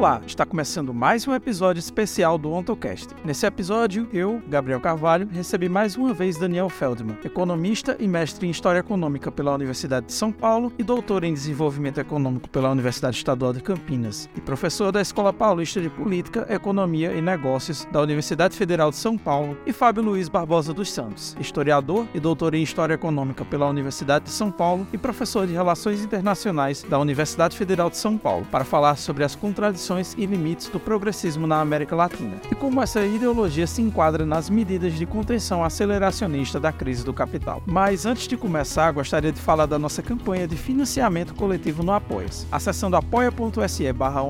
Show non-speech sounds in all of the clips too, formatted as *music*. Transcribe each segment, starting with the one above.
Olá, está começando mais um episódio especial do OntoCast. Nesse episódio, eu, Gabriel Carvalho, recebi mais uma vez Daniel Feldman, economista e mestre em História Econômica pela Universidade de São Paulo e doutor em Desenvolvimento Econômico pela Universidade Estadual de Campinas, e professor da Escola Paulista de Política, Economia e Negócios da Universidade Federal de São Paulo, e Fábio Luiz Barbosa dos Santos, historiador e doutor em História Econômica pela Universidade de São Paulo e professor de Relações Internacionais da Universidade Federal de São Paulo, para falar sobre as contradições e limites do progressismo na América Latina, e como essa ideologia se enquadra nas medidas de contenção aceleracionista da crise do capital. Mas antes de começar, gostaria de falar da nossa campanha de financiamento coletivo no Apoia-se. Acessando apoia.se barra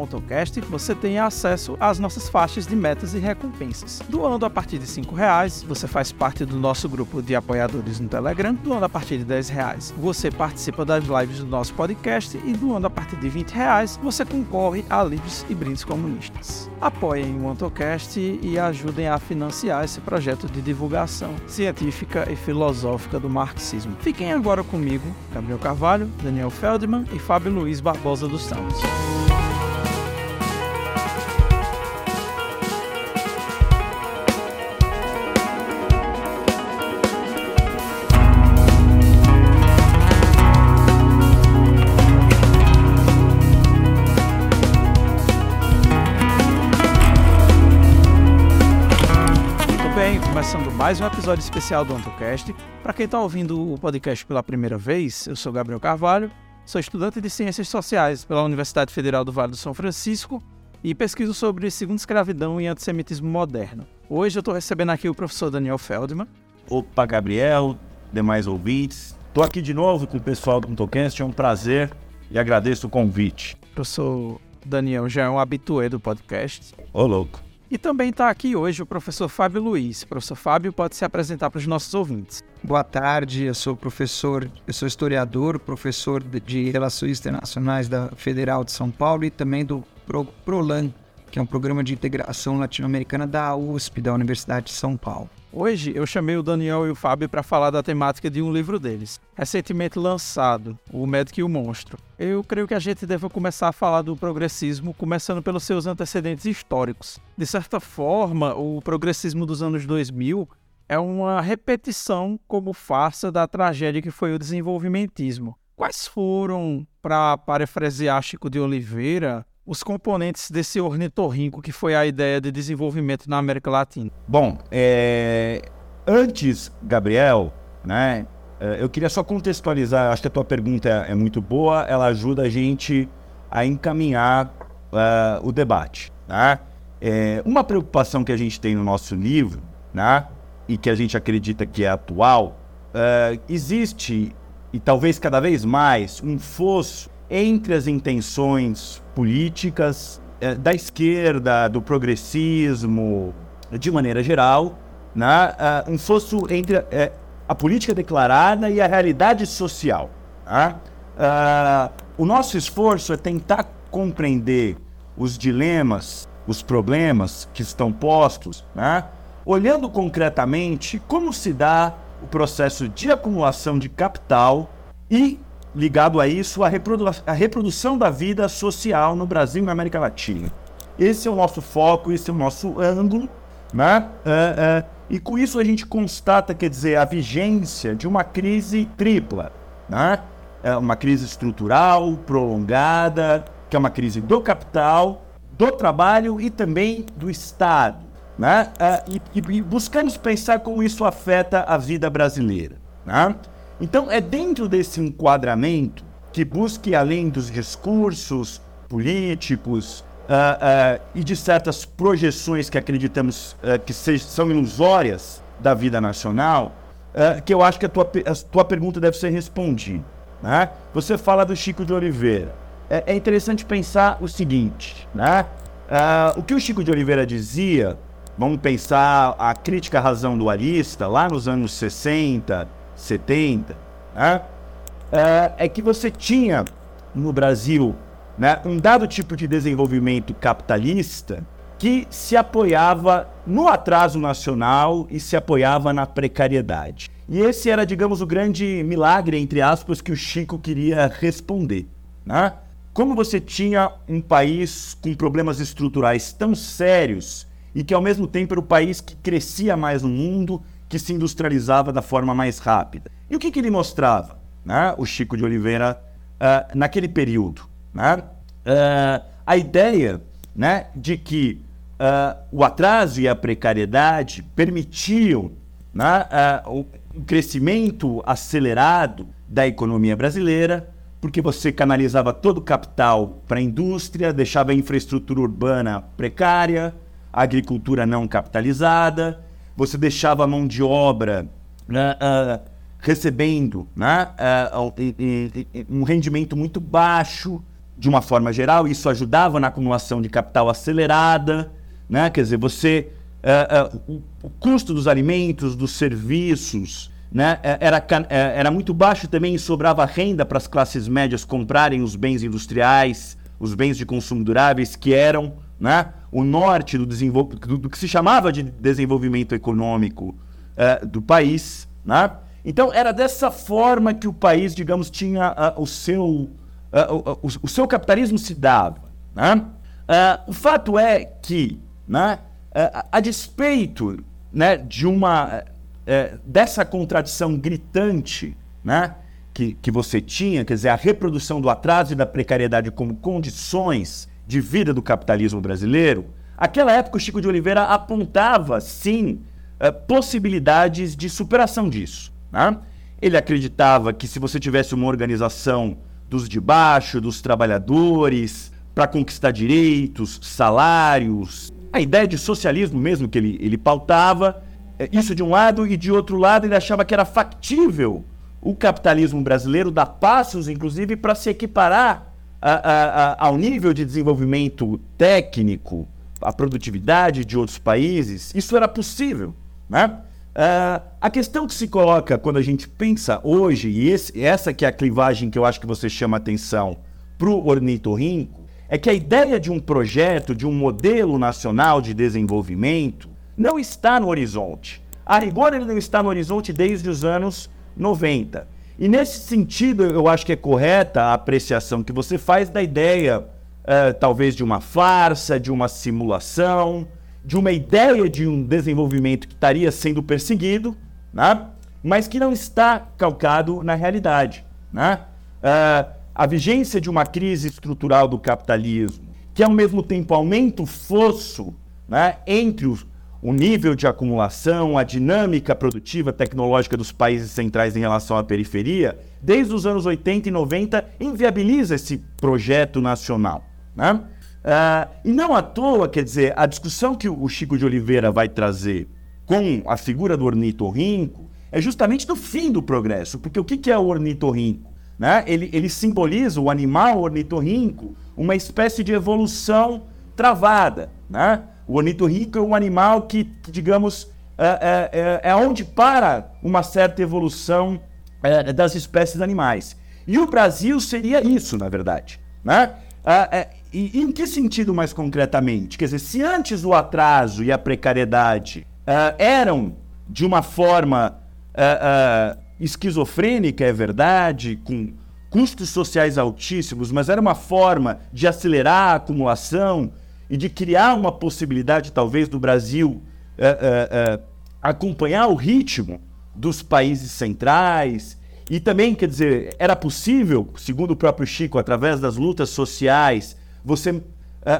você tem acesso às nossas faixas de metas e recompensas. Doando a partir de R$ reais, você faz parte do nosso grupo de apoiadores no Telegram. Doando a partir de R$ reais, você participa das lives do nosso podcast e doando a partir de R$ reais, você concorre a livros e brindes comunistas. Apoiem o Antocast e ajudem a financiar esse projeto de divulgação científica e filosófica do marxismo. Fiquem agora comigo, Gabriel Carvalho, Daniel Feldman e Fábio Luiz Barbosa dos Santos. Mais um episódio especial do AntoCast. Para quem está ouvindo o podcast pela primeira vez, eu sou Gabriel Carvalho, sou estudante de Ciências Sociais pela Universidade Federal do Vale do São Francisco e pesquiso sobre segunda escravidão e antissemitismo moderno. Hoje eu estou recebendo aqui o professor Daniel Feldman. Opa, Gabriel, demais ouvintes. Estou aqui de novo com o pessoal do AntoCast, é um prazer e agradeço o convite. Professor Daniel já é um habitué do podcast. Ô, louco. E também está aqui hoje o professor Fábio Luiz. Professor Fábio pode se apresentar para os nossos ouvintes. Boa tarde, eu sou professor, eu sou historiador, professor de Relações Internacionais da Federal de São Paulo e também do Pro, PROLAN, que é um programa de integração latino-americana da USP, da Universidade de São Paulo. Hoje eu chamei o Daniel e o Fábio para falar da temática de um livro deles, recentemente lançado, O Médico e o Monstro. Eu creio que a gente deve começar a falar do progressismo, começando pelos seus antecedentes históricos. De certa forma, o progressismo dos anos 2000 é uma repetição como farsa da tragédia que foi o desenvolvimentismo. Quais foram, para parafrasear Chico de Oliveira, os componentes desse ornitorrinco que foi a ideia de desenvolvimento na América Latina? Bom, é... antes, Gabriel, né, é, eu queria só contextualizar, acho que a tua pergunta é, é muito boa, ela ajuda a gente a encaminhar uh, o debate. Né? É, uma preocupação que a gente tem no nosso livro, né, e que a gente acredita que é atual, uh, existe, e talvez cada vez mais, um fosso entre as intenções políticas é, da esquerda, do progressismo, de maneira geral, né, uh, um fosso entre uh, a política declarada e a realidade social. Né? Uh, o nosso esforço é tentar compreender os dilemas, os problemas que estão postos, né? olhando concretamente como se dá o processo de acumulação de capital e ligado a isso, a, reprodu a reprodução da vida social no Brasil e na América Latina. Esse é o nosso foco, esse é o nosso ângulo, né? É, é, e com isso a gente constata, quer dizer, a vigência de uma crise tripla, né? É uma crise estrutural, prolongada, que é uma crise do capital, do trabalho e também do Estado, né? É, e, e buscamos pensar como isso afeta a vida brasileira, né? Então, é dentro desse enquadramento que busque, além dos discursos políticos uh, uh, e de certas projeções que acreditamos uh, que são ilusórias da vida nacional, que eu acho que a tua, a tua pergunta deve ser respondida. Né? Você fala do Chico de Oliveira. É, é interessante pensar o seguinte, né? o que o Chico de Oliveira dizia, vamos pensar a crítica razão dualista, lá nos anos 60, 70, né? é, é que você tinha no Brasil né, um dado tipo de desenvolvimento capitalista que se apoiava no atraso nacional e se apoiava na precariedade. E esse era, digamos, o grande milagre, entre aspas, que o Chico queria responder. Né? como você tinha um país com problemas estruturais tão sérios e que ao mesmo tempo era o país que crescia mais no mundo, que se industrializava da forma mais rápida. E o que, que ele mostrava, né, o Chico de Oliveira, uh, naquele período? Né? Uh, a ideia né, de que uh, o atraso e a precariedade permitiam né, o crescimento acelerado da economia brasileira, porque você canalizava todo o capital para a indústria, deixava a infraestrutura urbana precária, a agricultura não capitalizada, você deixava a mão de obra uh, recebendo né, uh, um rendimento muito baixo, de uma forma geral, isso ajudava na acumulação de capital acelerada, né? quer dizer, você. Uh, o, custo dos alimentos, dos serviços, né, era, era muito baixo também e sobrava renda para as classes médias comprarem os bens industriais, os bens de consumo duráveis, que eram né, o norte do, do, do que se chamava de desenvolvimento econômico uh, do país. Né? Então, era dessa forma que o país, digamos, tinha uh, o, seu, uh, o, o, seu capitalismo se dava. Né? o fato é que, né, a despeito né, de uma dessa contradição gritante né, que, que você tinha, quer dizer, a reprodução do atraso e da precariedade como condições de vida do capitalismo brasileiro, aquela época o Chico de Oliveira apontava, sim, eh, possibilidades de superação disso. Né? Ele acreditava que se você tivesse uma organização dos de baixo, dos trabalhadores, para conquistar direitos, salários, a ideia de socialismo mesmo que ele, ele pautava, eh, isso de um lado, e de outro lado ele achava que era factível o capitalismo brasileiro dar passos, inclusive, para se equiparar ao nível de desenvolvimento técnico, a produtividade de outros países, isso era possível. Né? Uh, a questão que se coloca quando a gente pensa hoje, e esse, essa que é a clivagem que eu acho que você chama atenção para o ornitorrinco, é que a ideia de um projeto, de um modelo nacional de desenvolvimento, não está no horizonte. A rigor, ele não está no horizonte desde os anos 90. E nesse sentido, eu acho que é correta a apreciação que você faz da ideia, uh, talvez, de uma farsa, de uma simulação, de uma ideia de um desenvolvimento que estaria sendo perseguido, né? mas que não está calcado na realidade. Né? Uh, a vigência de uma crise estrutural do capitalismo, que ao mesmo tempo aumenta o fosso né, entre os, o nível de acumulação, a dinâmica produtiva tecnológica dos países centrais em relação à periferia, desde os anos 80 e 90, inviabiliza esse projeto nacional. Né? Uh, e não à toa, quer dizer, a discussão que o Chico de Oliveira vai trazer com a figura do ornitorrinco é justamente do fim do progresso, porque o que é o ornitorrinco? Né? Ele, ele simboliza o animal ornitorrinco, uma espécie de evolução travada, né? O ornitorrinco é um animal que, digamos, é, é, é, é, onde para uma certa evolução é, das espécies animais. E o Brasil seria isso, na verdade. Né? É, é, e em que sentido mais concretamente? Quer dizer, se antes o atraso e a precariedade eram de uma forma esquizofrênica, é verdade, com custos sociais altíssimos, mas era uma forma de acelerar a acumulação, e de criar uma possibilidade, talvez, do Brasil é, é, acompanhar o ritmo dos países centrais. E também, quer dizer, era possível, segundo o próprio Chico, através das lutas sociais, você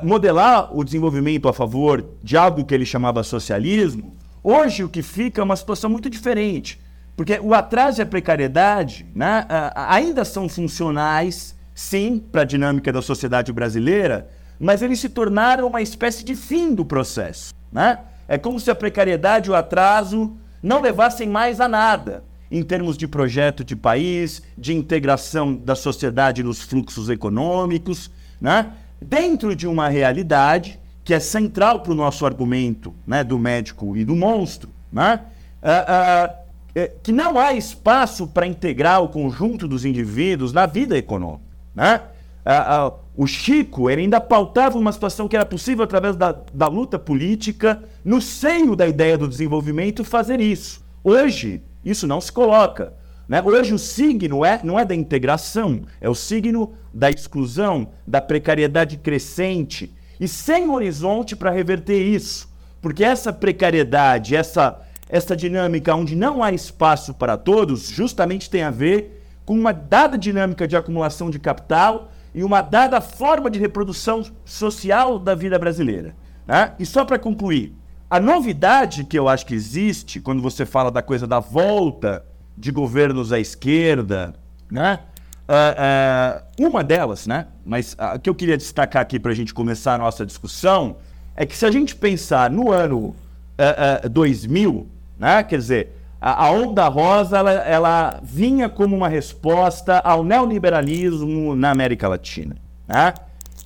modelar o desenvolvimento a favor de algo que ele chamava socialismo. Hoje, o que fica é uma situação muito diferente, porque o atraso e a precariedade né, ainda são funcionais, sim, para a dinâmica da sociedade brasileira, mas eles se tornaram uma espécie de fim do processo. Né? É como se a precariedade e o atraso não levassem mais a nada em termos de projeto de país, de integração da sociedade nos fluxos econômicos, né? dentro de uma realidade que é central para o nosso argumento né, do médico e do monstro, né? Ah, ah, é, que não há espaço para integrar o conjunto dos indivíduos na vida econômica. Né? Ah, o Chico ele ainda pautava uma situação que era possível, através da, da luta política, no seio da ideia do desenvolvimento, fazer isso. Hoje, isso não se coloca. Né? Hoje o signo é, não é da integração, é o signo da exclusão, da precariedade crescente, e sem horizonte para reverter isso. Porque essa precariedade, essa, essa dinâmica onde não há espaço para todos, justamente tem a ver com uma dada dinâmica de acumulação de capital e uma dada forma de reprodução social da vida brasileira. Né? E só para concluir, a novidade que eu acho que existe quando você fala da coisa da volta de governos à esquerda, né? Uh, uh, uma delas, né? Mas a que eu queria destacar aqui para a gente começar a nossa discussão é que se a gente pensar no ano uh, 2000, né? Quer dizer, a, onda rosa ela, ela, vinha como uma resposta ao neoliberalismo na América Latina, né?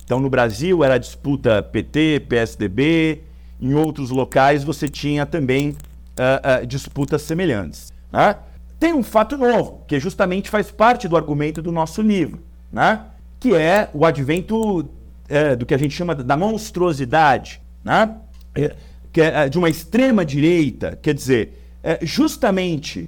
Então no Brasil era a disputa PT, PSDB, em outros locais você tinha também uh, uh, disputas semelhantes. Né? Tem um fato novo, que justamente faz parte do argumento do nosso livro, né? que é o advento uh, do que a gente chama da monstruosidade, né? É, que é de uma extrema direita, quer dizer, é justamente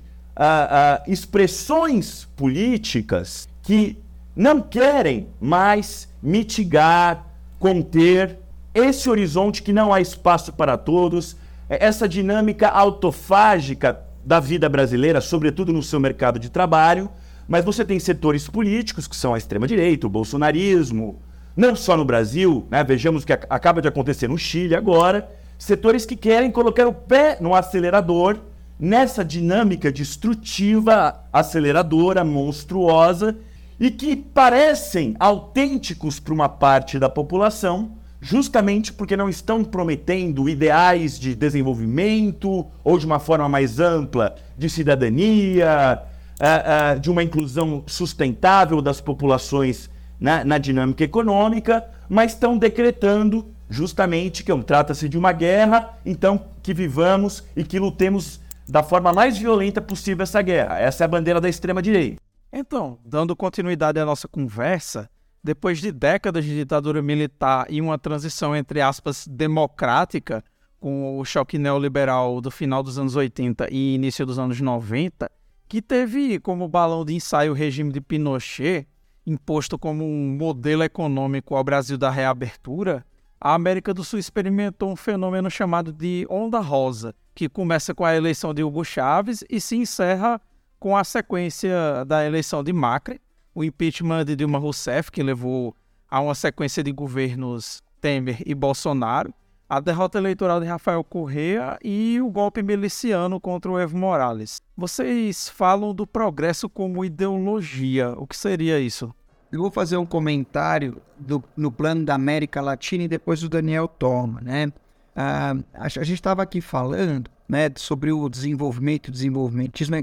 expressões políticas que não querem mais mitigar, conter esse horizonte que não há espaço para todos, é essa dinâmica autofágica da vida brasileira, sobretudo no seu mercado de trabalho, mas você tem setores políticos que são a extrema-direita, o bolsonarismo, não só no Brasil, né? vejamos o que acaba de acontecer no Chile agora, setores que querem colocar o pé no acelerador nessa dinâmica destrutiva, aceleradora, monstruosa, e que parecem autênticos para uma parte da população, justamente porque não estão prometendo ideais de desenvolvimento ou de uma forma mais ampla de cidadania, uh, uh, de uma inclusão sustentável das populações na, na dinâmica econômica, mas estão decretando justamente que trata-se de uma guerra, então que vivamos e que lutemos da forma mais violenta possível essa guerra. Essa é a bandeira da extrema direita. Então, dando continuidade à nossa conversa, depois de décadas de ditadura militar e uma transição, entre aspas, democrática, com o choque neoliberal do final dos anos 80 e início dos anos 90, que teve como balão de ensaio o regime de Pinochet, imposto como um modelo econômico ao Brasil da reabertura, a América do Sul experimentou um fenômeno chamado de Onda Rosa, que começa com a eleição de Hugo Chávez e se encerra com a sequência da eleição de Macri, o impeachment de Dilma Rousseff, que levou a uma sequência de governos Temer e Bolsonaro, a derrota eleitoral de Rafael Correa e o golpe miliciano contra o Evo Morales. Vocês falam do progresso como ideologia. O que seria isso? Eu vou fazer um comentário do, no plano da América Latina e depois o Daniel toma, né? Ah, a, gente estava aqui falando né, sobre o desenvolvimento, desenvolvimentismo.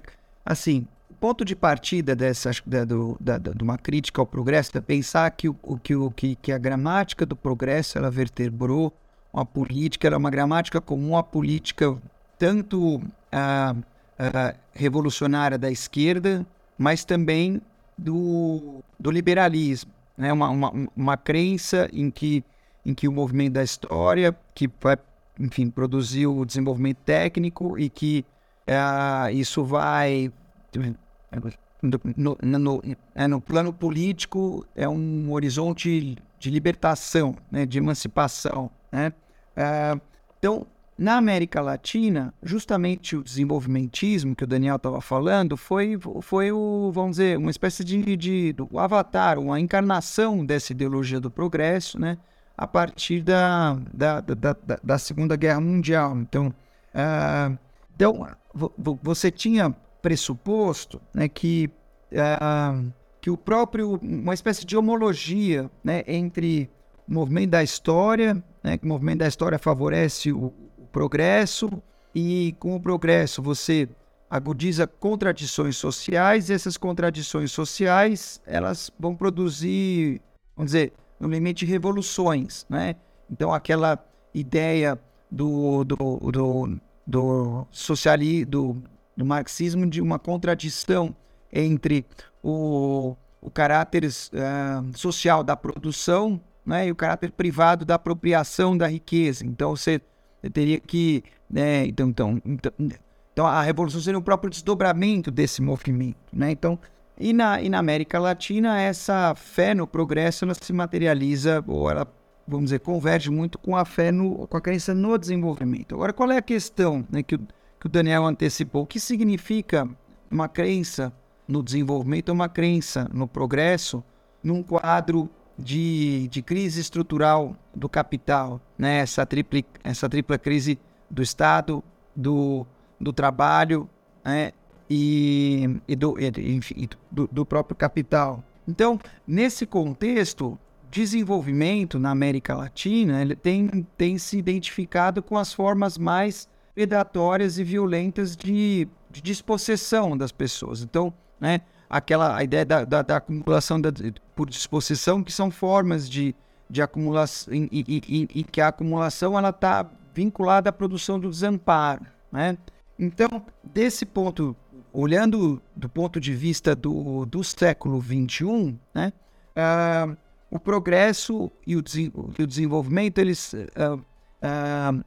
Assim, ponto de partida dessa, da, do, da, de uma crítica ao progresso é pensar que, o, que, o, que, que a gramática do progresso ela vertebrou uma política, era é uma gramática comum à política tanto a, a revolucionária da esquerda, mas também do, do liberalismo. Né? Uma, uma, uma crença em que, em que o movimento da história, que vai, enfim, produziu o desenvolvimento técnico e que uh, isso vai no, no, é, no plano político é um horizonte de libertação, né, de emancipação. Né? É, então, na América Latina, justamente o desenvolvimentismo que o Daniel estava falando foi, foi o, vamos dizer, uma espécie de, de do avatar, uma encarnação dessa ideologia do progresso, né? A partir da, da, da, da, da Segunda Guerra Mundial. Então, uh, então você tinha pressuposto né, que, uh, que o próprio, uma espécie de homologia né, entre o movimento da história, né, que o movimento da história favorece o, o progresso, e com o progresso você agudiza contradições sociais, e essas contradições sociais elas vão produzir, vamos dizer, no limite revoluções, né? Então aquela ideia do, do, do, do socialismo, do, do marxismo de uma contradição entre o, o caráter uh, social da produção né, e o caráter privado da apropriação da riqueza. Então você, teria que. Né, então, então, então, Então, a revolução seria o próprio desdobramento desse movimento, né? Então, e na, e na América Latina, essa fé no progresso, ela se materializa, ou ela, vamos dizer, converge muito com a fé, no, com a crença no desenvolvimento. Agora, qual é a questão né, que, o, que o Daniel antecipou? O que significa uma crença no desenvolvimento, uma crença no progresso, num quadro de, de crise estrutural do capital, né? essa, tripla, essa tripla crise do Estado, do, do trabalho né? e, e, do, enfim, do, do próprio capital. Então, nesse contexto, desenvolvimento na América Latina ele tem, tem se identificado com as formas mais predatórias e violentas de, de dispossessão das pessoas. Então, né, aquela a ideia da, da, da acumulação da, por disposição, que são formas de, de acumulação, e, e, e, e que a acumulação ela está vinculada à produção do desamparo. Né? Então, desse ponto, olhando do ponto de vista do, do século XXI, né, uh, o progresso e o, o desenvolvimento, eles. Uh, uh,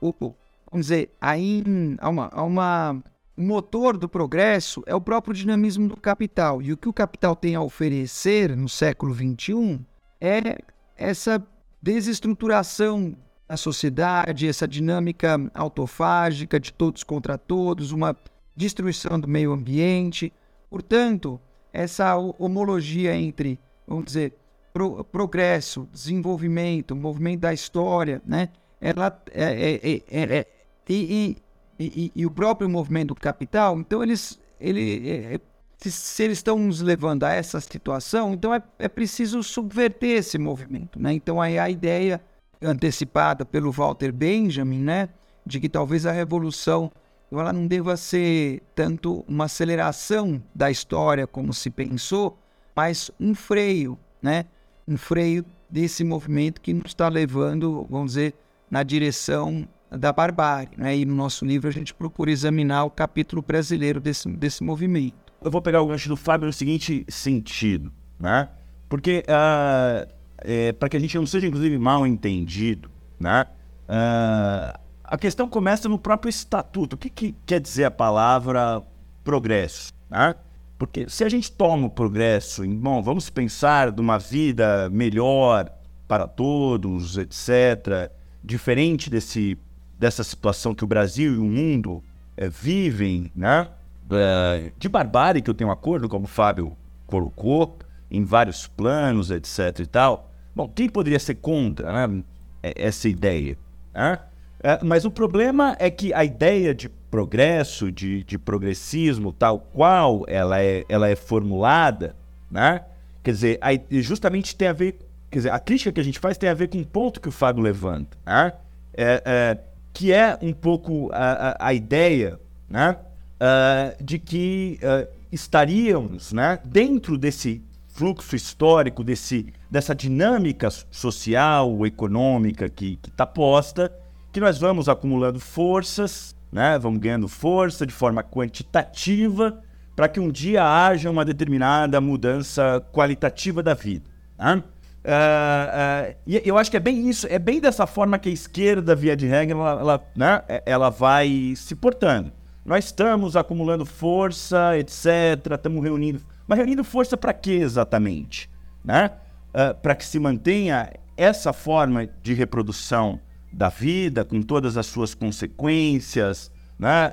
o, vamos dizer, aí há uma, há uma o motor do progresso é o próprio dinamismo do capital. E o que o capital tem a oferecer no século XXI é essa desestruturação da sociedade, essa dinâmica autofágica de todos contra todos, uma destruição do meio ambiente. Portanto, essa homologia entre, vamos dizer, pro, progresso, desenvolvimento, movimento da história, né? Ela é, é, é, é, é e, e, e, o próprio movimento do capital, então eles, ele, é, é, se, se, eles estão nos levando a essa situação, então é, é preciso subverter esse movimento, né? Então aí a ideia antecipada pelo Walter Benjamin, né, de que talvez a revolução ela não deva ser tanto uma aceleração da história como se pensou, mas um freio, né? Um freio desse movimento que nos está levando, vamos dizer, na direção da barbárie. Né? E no nosso livro a gente procura examinar o capítulo brasileiro desse, desse movimento. Eu vou pegar o gancho do Fábio no seguinte sentido, né? Porque uh, é, para que a gente não seja inclusive mal entendido, né? Uh, a questão começa no próprio estatuto. O que, que quer dizer a palavra progresso? Né? Porque se a gente toma o progresso em, bom, vamos pensar de uma vida melhor para todos, etc., diferente desse dessa situação que o Brasil e o mundo é, vivem, né? É, de barbárie, que eu tenho acordo, como o Fábio colocou, em vários planos, etc e tal. Bom, quem poderia ser contra né, essa ideia? Né? É, mas o problema é que a ideia de progresso, de, de progressismo, tal qual ela é, ela é formulada, né? quer dizer, justamente tem a ver, quer dizer, a crítica que a gente faz tem a ver com um ponto que o Fábio levanta. Né? É, é, que é um pouco a, a, a ideia né, uh, de que uh, estaríamos né, dentro desse fluxo histórico, desse, dessa dinâmica social, econômica que está posta, que nós vamos acumulando forças, né, vamos ganhando força de forma quantitativa para que um dia haja uma determinada mudança qualitativa da vida. Né? Uh, uh, e eu acho que é bem isso, é bem dessa forma que a esquerda, via de regra, ela, ela, né, é, ela vai se portando. Nós estamos acumulando força, etc., estamos reunindo. Mas reunindo força para quê exatamente? Né? Uh, para que se mantenha essa forma de reprodução da vida, com todas as suas consequências, né?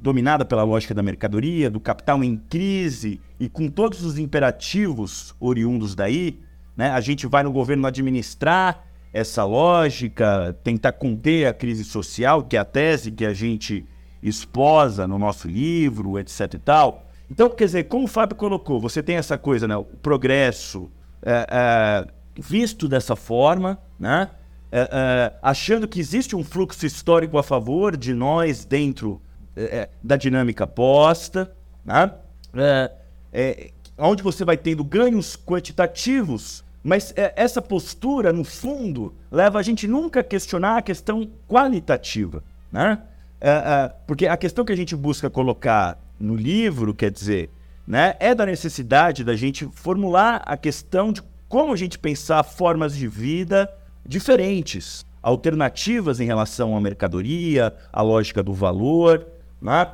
dominada pela lógica da mercadoria, do capital em crise e com todos os imperativos oriundos daí, né? A gente vai no governo administrar essa lógica, tentar conter a crise social, que é a tese que a gente esposa no nosso livro, etc e tal. Então, quer dizer, como o Fábio colocou, você tem essa coisa, né? O progresso é, é, visto dessa forma, né? É, é achando que existe um fluxo histórico a favor de nós dentro é, é, da dinâmica posta, né? Onde você vai tendo ganhos quantitativos mas é, essa postura, no fundo, leva a gente nunca a questionar a questão qualitativa, né? É, é, porque a questão que a gente busca colocar no livro, quer dizer, né, é da necessidade da gente formular a questão de como a gente pensar formas de vida diferentes, alternativas em relação à mercadoria, à lógica do valor, né?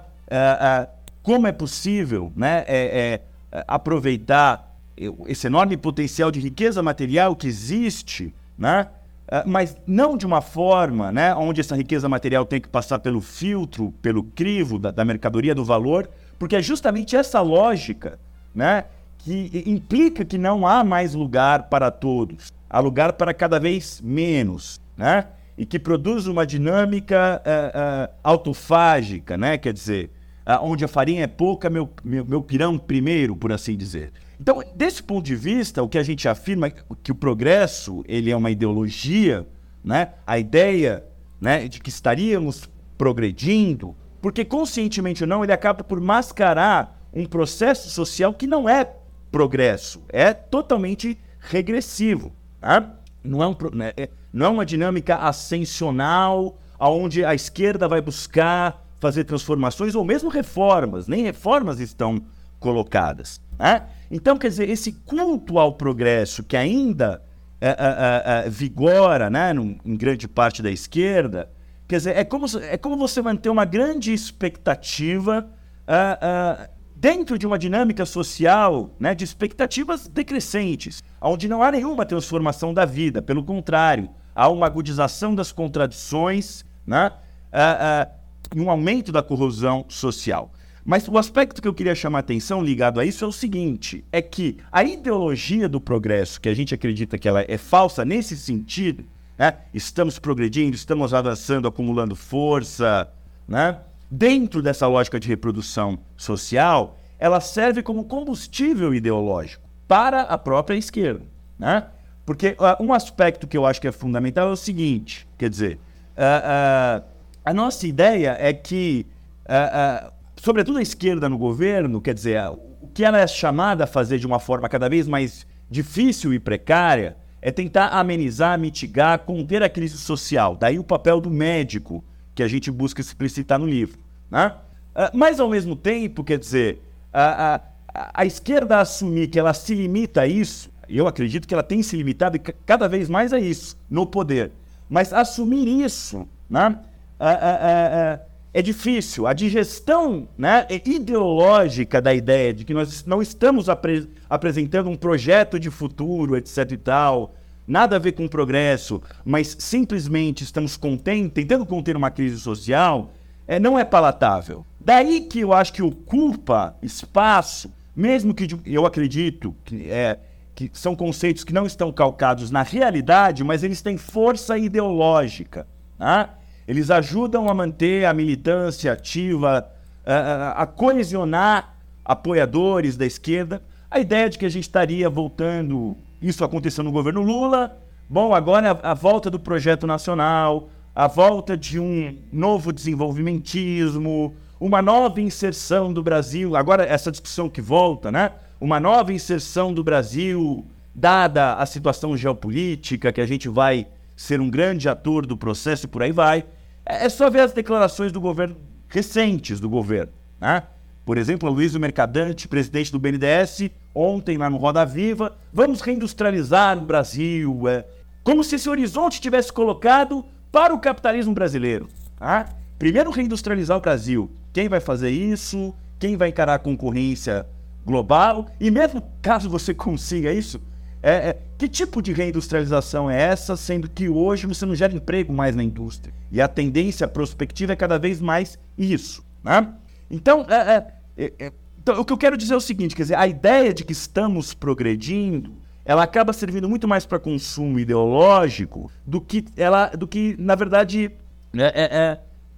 Como é possível né, é, é, aproveitar esse enorme potencial de riqueza material que existe, né? Uh, mas não de uma forma né, onde essa riqueza material tem que passar pelo filtro, pelo crivo da, da mercadoria do valor, porque é justamente essa lógica né, que implica que não há mais lugar para todos, há lugar para cada vez menos, né? E que produz uma dinâmica uh, uh, autofágica, né? Quer dizer, onde a farinha é pouca, meu, meu, meu pirão primeiro, por assim dizer. Então, desse ponto de vista, o que a gente afirma é que o progresso ele é uma ideologia, né? A ideia, né, de que estaríamos progredindo, porque conscientemente ou não, ele acaba por mascarar um processo social que não é progresso, é totalmente regressivo. Tá? Não, é um, né, é, não é uma dinâmica ascensional, onde a esquerda vai buscar fazer transformações ou mesmo reformas, nem reformas estão colocadas. Né? Então, quer dizer, esse culto ao progresso que ainda é, é, é, vigora né, em grande parte da esquerda, quer dizer, é como, é como você manter uma grande expectativa dentro de uma dinâmica social né, de expectativas decrescentes, onde não há nenhuma transformação da vida, pelo contrário, há uma agudização das contradições né, e um aumento da corrosão social. Mas o aspecto que eu queria chamar a atenção ligado a isso é o seguinte: é que a ideologia do progresso, que a gente acredita que ela é falsa nesse sentido, né, estamos progredindo, estamos avançando, acumulando força, né? dentro dessa lógica de reprodução social, ela serve como combustível ideológico para a própria esquerda. Né? Porque uh, um aspecto que eu acho que é fundamental é o seguinte: quer dizer, uh, uh, a nossa ideia é que, sobretudo a esquerda no governo, quer dizer, o que ela é chamada a fazer de uma forma cada vez mais difícil e precária é tentar amenizar, mitigar, conter a crise social. Daí o papel do médico, que a gente busca explicitar no livro. Né? Uh, mas, ao mesmo tempo, quer dizer, a, a, a, esquerda assumir que ela se limita a isso, eu acredito que ela tem se limitado cada vez mais a isso, no poder. Mas assumir isso né, é difícil. A digestão né, ideológica da ideia de que nós não estamos apre apresentando um projeto de futuro, etc. e tal, nada a ver com progresso, mas simplesmente estamos contendo, tentando conter uma crise social, é, não é palatável. Daí que eu acho que ocupa espaço, mesmo que eu acredito que, é, que são conceitos que não estão calcados na realidade, mas eles têm força ideológica. Tá? Eles ajudam a manter a militância ativa, a, a coesionar apoiadores da esquerda. A ideia de que a gente estaria voltando isso aconteceu no governo Lula. Bom, agora a, a volta do projeto nacional, a volta de um novo desenvolvimentismo, uma nova inserção do Brasil. Agora, essa discussão que volta, né? Uma nova inserção do Brasil, dada a situação geopolítica, que a gente vai ser um grande ator do processo e por aí vai. É, é só ver as declarações do governo recentes do governo, né? Por exemplo, a Luiz Mercadante, presidente do BNDES, ontem lá no Roda Viva, vamos reindustrializar o Brasil, é, como se esse horizonte tivesse colocado para o capitalismo brasileiro. Tá? Primeiro reindustrializar o Brasil. Quem vai fazer isso? Quem vai encarar a concorrência global? E mesmo caso você *laughs* consiga isso, é, é, que tipo de reindustrialização é essa, sendo que hoje você não gera emprego mais na indústria? E a tendência prospectiva é cada vez mais isso. Né? Então, é, é, é, é então, o que eu quero dizer é o seguinte, quer dizer, a ideia de que estamos progredindo, ela acaba servindo muito mais para consumo ideológico do que ela, do que na verdade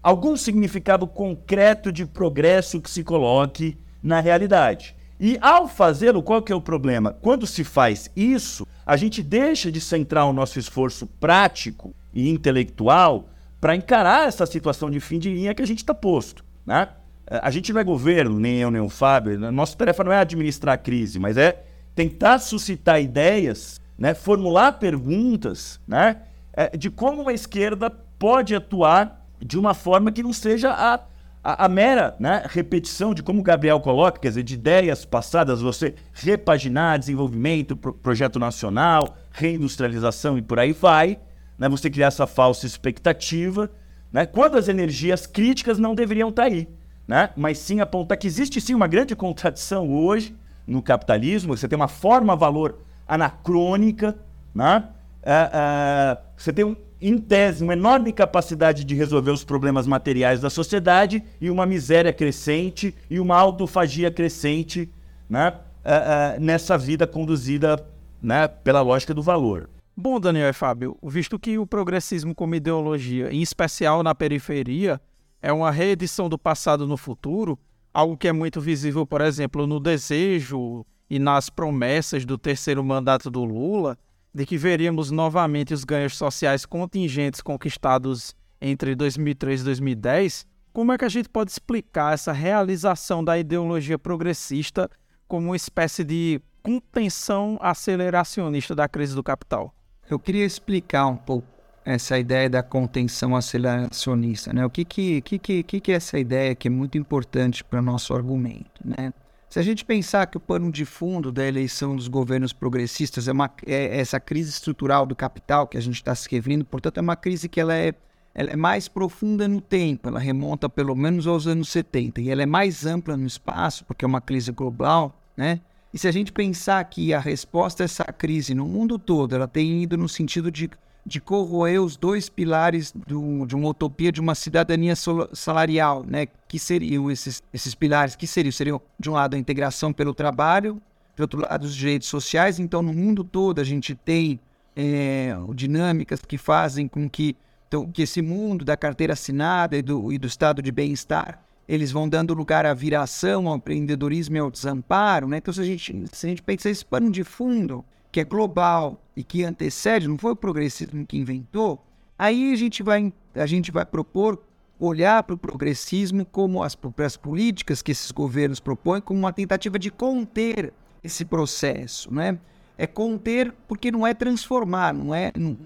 algum significado concreto de progresso que se coloque na realidade. E ao fazê-lo, qual que é o problema? Quando se faz isso, a gente deixa de centrar o nosso esforço prático e intelectual para encarar essa situação de fim de linha que a gente está posto, né? A gente não é governo, nem eu, nem o Fábio. Né? Nossa tarefa não é administrar a crise, mas é tentar suscitar ideias, né? formular perguntas né? É, de como uma esquerda pode atuar de uma forma que não seja a, a, a mera né? repetição de como o Gabriel coloca, quer dizer, de ideias passadas, você repaginar desenvolvimento, pro, projeto nacional, reindustrialização e por aí vai, né? você criar essa falsa expectativa, né? quando as energias críticas não deveriam estar tá aí. né? mas sim apontar que existe sim uma grande contradição hoje no capitalismo. Você tem uma forma-valor anacrônica, né? É, é, você tem, um, em tese, uma enorme capacidade de resolver os problemas materiais da sociedade e uma miséria crescente e uma autofagia crescente né? É, é, nessa vida conduzida né, pela lógica do valor. Bom, Daniel e Fábio, visto que o progressismo como ideologia, em especial na periferia, é uma reedição do passado no futuro, algo que é muito visível, por exemplo, no desejo e nas promessas do terceiro mandato do Lula, de que veríamos novamente os ganhos sociais contingentes conquistados entre 2003 e 2010, como é que a gente pode explicar essa realização da ideologia progressista como uma espécie de contenção aceleracionista da crise do capital? Eu queria explicar um pouco essa ideia da contenção aceleracionista, né? O que que, que, que, que é essa ideia que é muito importante para nosso argumento, né? Se a gente pensar que o pano de fundo da eleição dos governos progressistas é, uma, é essa crise estrutural do capital que a gente está se referindo, portanto, é uma crise que ela é, ela é mais profunda no tempo, ela remonta pelo menos aos anos 70, e ela é mais ampla no espaço, porque é uma crise global, né? E se a gente pensar que a resposta a essa crise no mundo todo, ela tem ido no sentido de de corroer os dois pilares do, de uma utopia de uma cidadania salarial, né? Que seriam esses, esses pilares? Que seriam? Seriam, de um lado, a integração pelo trabalho, de outro lado, os direitos sociais. Então, no mundo todo, a gente tem é, dinâmicas que fazem com que, então, que esse mundo da carteira assinada e do, e do estado de bem-estar eles vão dando lugar à viração, ao empreendedorismo e ao desamparo. Né? Então, se a gente, se a gente pensa esse pano de fundo, que é global e que antecede, não foi o progressismo que inventou, aí a gente vai, a gente vai propor olhar para o progressismo como as, as políticas que esses governos propõem como uma tentativa de conter esse processo, né? É conter porque não é transformar, não é, não,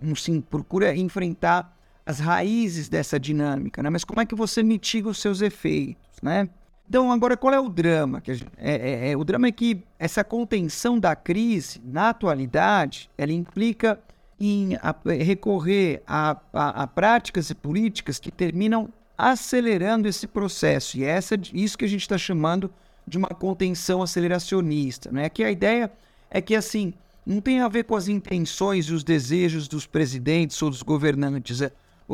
não se procura enfrentar as raízes dessa dinâmica, né? Mas como é que você mitiga os seus efeitos, né? Então, agora, qual é o drama? Que gente, é, é, é, o drama é que essa contenção da crise, na atualidade, ela implica em a, recorrer a, a, a, práticas e políticas que terminam acelerando esse processo. E é essa, isso que a gente está chamando de uma contenção aceleracionista. Né? Que a ideia é que, assim, não tem a ver com as intenções e os desejos dos presidentes ou dos governantes.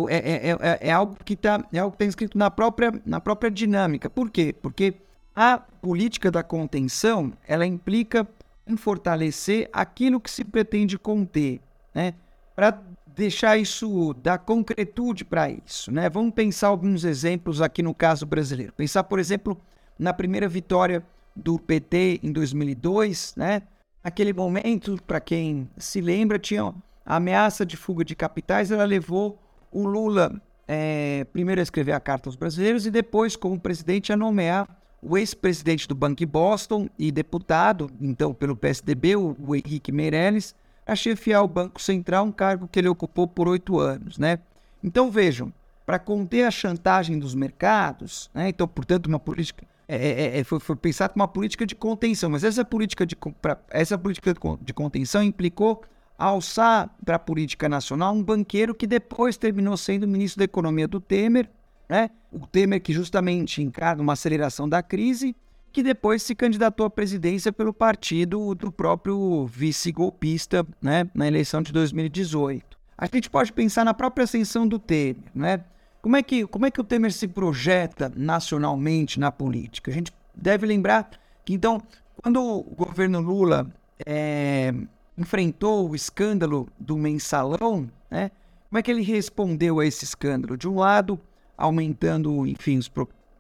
É, é, é, é, é, algo que está é algo que tá escrito na própria, na própria dinâmica. Por quê? Porque a política da contenção ela implica em fortalecer aquilo que se pretende conter, né? Para deixar isso, dar concretude para isso, né? Vamos pensar alguns exemplos aqui no caso brasileiro. Pensar, por exemplo, na primeira vitória do PT em 2002, né? Aquele momento, para quem se lembra, tinha a ameaça de fuga de capitais, ela levou o Lula é, primeiro a escrever a carta aos brasileiros e depois, como presidente, a nomear o ex-presidente do Banco de Boston e deputado, então pelo PSDB, o, o Henrique Meirelles, a chefiar o Banco Central, um cargo que ele ocupou por oito anos, né? Então vejam, para conter a chantagem dos mercados, né? então portanto uma política é, é, é, é foi, foi pensado uma política de contenção, mas essa política de pra, essa política de contenção implicou alçar para a política nacional um banqueiro que depois terminou sendo ministro da Economia do Temer, né? o Temer que justamente encarna uma aceleração da crise, que depois se candidatou à presidência pelo partido do próprio vice-golpista né? na eleição de 2018. A gente pode pensar na própria ascensão do Temer, né? Como é, que, como é que o Temer se projeta nacionalmente na política? A gente deve lembrar que, então, quando o governo Lula é, enfrentou o escândalo do mensalão, né? Como é que ele respondeu a esse escândalo? De um lado, aumentando, enfim, os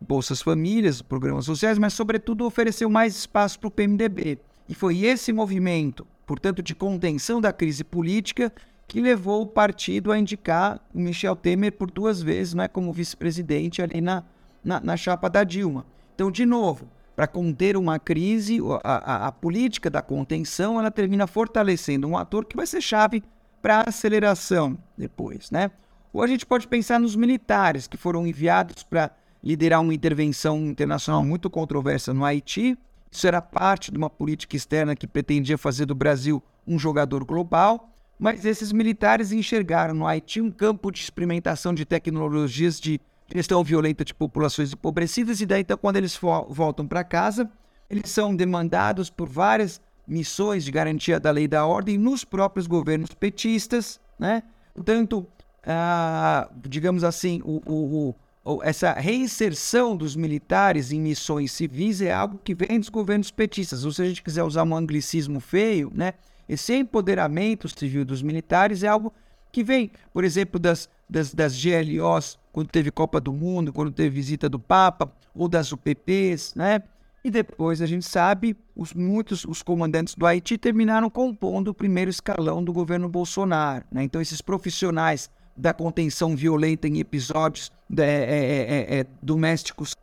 bolsas famílias, programas sociais, mas sobretudo ofereceu mais espaço para o PMDB. E foi esse movimento, portanto, de contenção da crise política que levou o partido a indicar o Michel Temer por duas vezes, né, como vice-presidente ali na, na, na chapa da Dilma. Então, de novo, para conter uma crise, a, a, a, política da contenção ela termina fortalecendo um ator que vai ser chave para a aceleração depois, né? Ou a gente pode pensar nos militares que foram enviados para liderar uma intervenção internacional muito controversa no Haiti. Isso era parte de uma política externa que pretendia fazer do Brasil um jogador global, mas esses militares enxergaram no Haiti um campo de experimentação de tecnologias de gestão violenta de populações empobrecidas, e daí então quando eles voltam para casa, eles são demandados por várias missões de garantia da lei e da ordem nos próprios governos petistas, né? Portanto, ah, digamos assim, o, o, o, essa reinserção dos militares em missões civis é algo que vem dos governos petistas. Ou se a gente quiser usar um anglicismo feio, né? Esse empoderamento civil dos militares é algo que vem, por exemplo, das, das, das GLOs, quando teve Copa do Mundo, quando teve visita do Papa, ou das UPPs, né? E depois a gente sabe, os, muitos os comandantes do Haiti terminaram compondo o primeiro escalão do governo Bolsonaro. Né? Então, esses profissionais da contenção violenta em episódios é, é, é, é, domésticos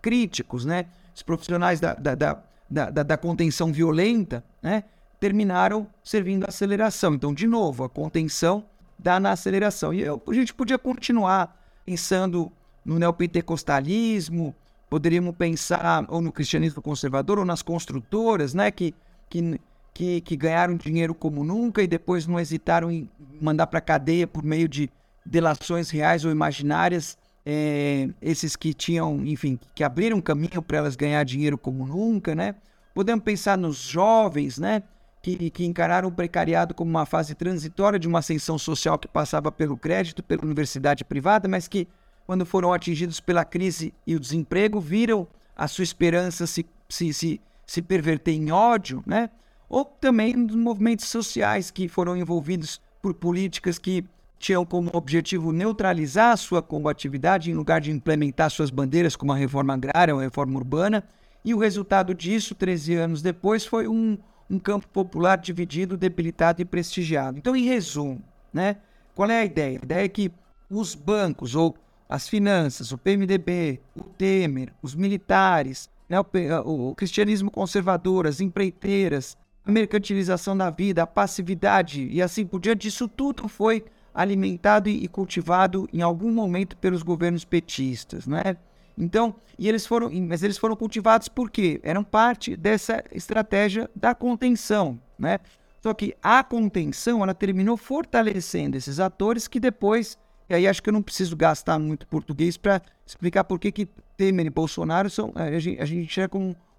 críticos, né? Os profissionais da, da, da, da, da contenção violenta, né? Terminaram servindo a aceleração. Então, de novo, a contenção dá na aceleração. E eu, a gente podia continuar pensando no neopentecostalismo, poderíamos pensar ou no cristianismo conservador ou nas construtoras, né? Que, que que, que, ganharam dinheiro como nunca e depois não hesitaram em mandar para cadeia por meio de delações reais ou imaginárias, é, esses que tinham, enfim, que abriram caminho para elas ganhar dinheiro como nunca, né? Podemos pensar nos jovens, né? Que, que encararam o precariado como uma fase transitória de uma ascensão social que passava pelo crédito, pela universidade privada, mas que, quando foram atingidos pela crise e o desemprego, viram a sua esperança se, se, se, se perverter em ódio, né? Ou também nos movimentos sociais que foram envolvidos por políticas que tinham como objetivo neutralizar a sua combatividade em lugar de implementar suas bandeiras como a reforma agrária ou a reforma urbana, e o resultado disso, 13 anos depois, foi um, um campo popular dividido, debilitado e prestigiado. Então, em resumo, né, qual é a ideia? A ideia é que os bancos ou as finanças, o PMDB, o Temer, os militares, né, o, o cristianismo conservador, as empreiteiras, a mercantilização da vida, a passividade e assim por diante, isso tudo foi alimentado e cultivado em algum momento pelos governos petistas, né? Então, e eles foram, mas eles foram cultivados porque eram parte dessa estratégia da contenção, né? Só que a contenção, ela terminou fortalecendo esses atores que depois, e aí acho que eu não preciso gastar muito português para explicar por que que Temer e Bolsonaro são, a gente, a gente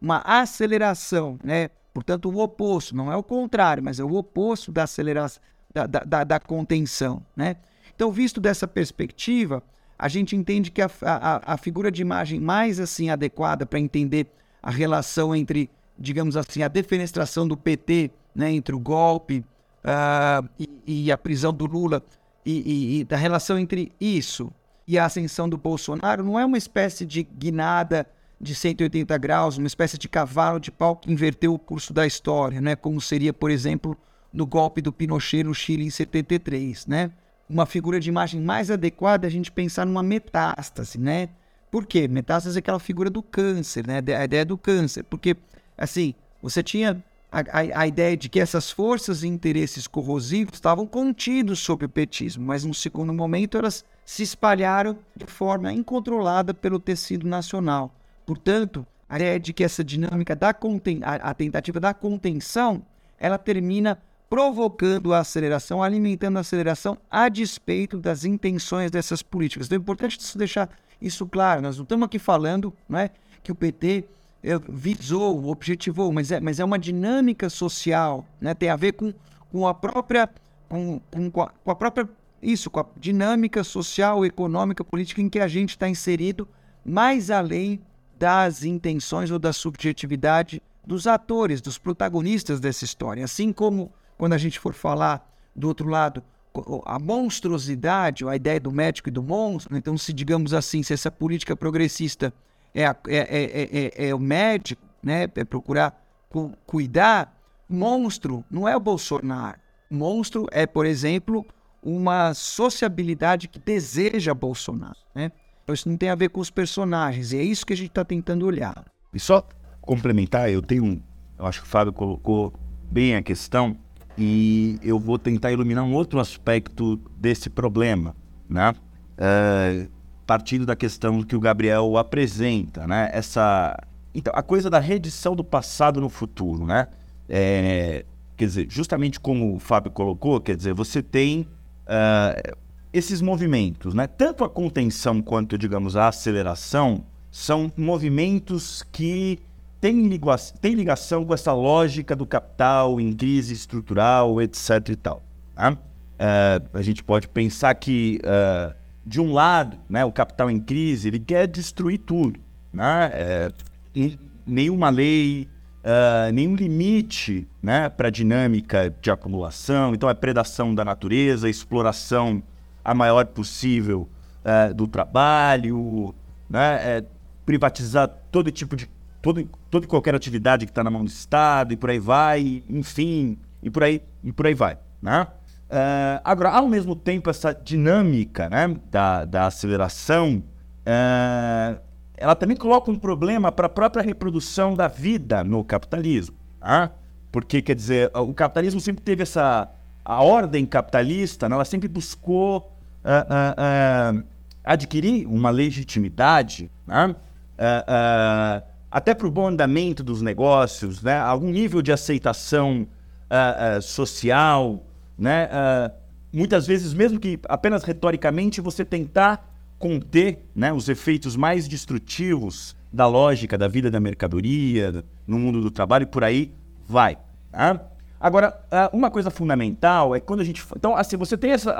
uma aceleração, né? Portanto, o oposto, não é o contrário, mas é o oposto da aceleração, da, da, da contenção. Né? Então, visto dessa perspectiva, a gente entende que a, a, a figura de imagem mais assim adequada para entender a relação entre, digamos assim, a defenestração do PT, né, entre o golpe uh, e, e, a prisão do Lula, e, e, e, da relação entre isso e a ascensão do Bolsonaro, não é uma espécie de guinada de 180 graus, uma espécie de cavalo de pau que inverteu o curso da história, né, como seria, por exemplo, no golpe do Pinochet no Chile em 73, né? Uma figura de imagem mais adequada é a gente pensar numa metástase, né? Por quê? Metástase é aquela figura do câncer, né? A ideia do câncer. Porque, assim, você tinha a, a, a, ideia de que essas forças e interesses corrosivos estavam contidos sob o petismo, mas num segundo momento elas se espalharam de forma incontrolada pelo tecido nacional. Portanto, a ideia de que essa dinâmica da conten a, a tentativa da contenção, ela termina provocando a aceleração, alimentando a aceleração a despeito das intenções dessas políticas. Então é importante deixar isso claro. Nós não estamos aqui falando né, que o PT eh, visou, objetivou, mas é, mas é uma dinâmica social, né, tem a ver com, com a própria com, com, com a própria isso, com a dinâmica social, econômica, política em que a gente está inserido, mais além das intenções ou da subjetividade dos atores, dos protagonistas dessa história. Assim como quando a gente for falar do outro lado, a monstruosidade, a ideia do médico e do monstro, então, se digamos assim, se essa política progressista é, a, é, é, é, é, o médico, né, é procurar cu cuidar, monstro não é o Bolsonaro. Monstro é, por exemplo, uma sociabilidade que deseja Bolsonaro. Né? Então, isso não tem a ver com os personagens, e é isso que a gente está tentando olhar. E só complementar, eu tenho um. Eu acho que o Fábio colocou bem a questão e eu vou tentar iluminar um outro aspecto desse problema, né? É, partindo da questão que o Gabriel apresenta, né? Essa, então, a coisa da redição do passado no futuro, né? É, quer dizer, justamente como o Fábio colocou, quer dizer, você tem uh, esses movimentos, né? Tanto a contenção quanto, digamos, a aceleração são movimentos que têm ligação com essa lógica do capital em crise estrutural, etc. e tal. Tá? Uh, a gente pode pensar que, uh, de um lado, né, o capital em crise ele quer destruir tudo. Né? Uh, nenhuma lei, nenhum limite né, para a dinâmica de acumulação. Então, é predação da natureza, exploração a maior possível do trabalho, né? É, privatizar todo tipo de. Todo, toda e qualquer atividade que está na mão do Estado e por aí vai, enfim, e por aí, e por aí vai. Né? Uh, agora, ao mesmo tempo, essa dinâmica né, da, da aceleração, uh, ela também coloca um problema para a própria reprodução da vida no capitalismo. Né? Porque, quer dizer, o capitalismo sempre teve essa... A ordem capitalista, né, ela sempre buscou uh, adquirir uma legitimidade, né? uh, uh, até para o bom andamento dos negócios, né? algum nível de aceitação uh, social, né? muitas vezes, mesmo que apenas retoricamente, você tentar conter né, os efeitos mais destrutivos da lógica da vida da mercadoria, no mundo do trabalho e por aí vai. Tá? Agora, uma coisa fundamental é quando a gente. Então, assim, você tem essa,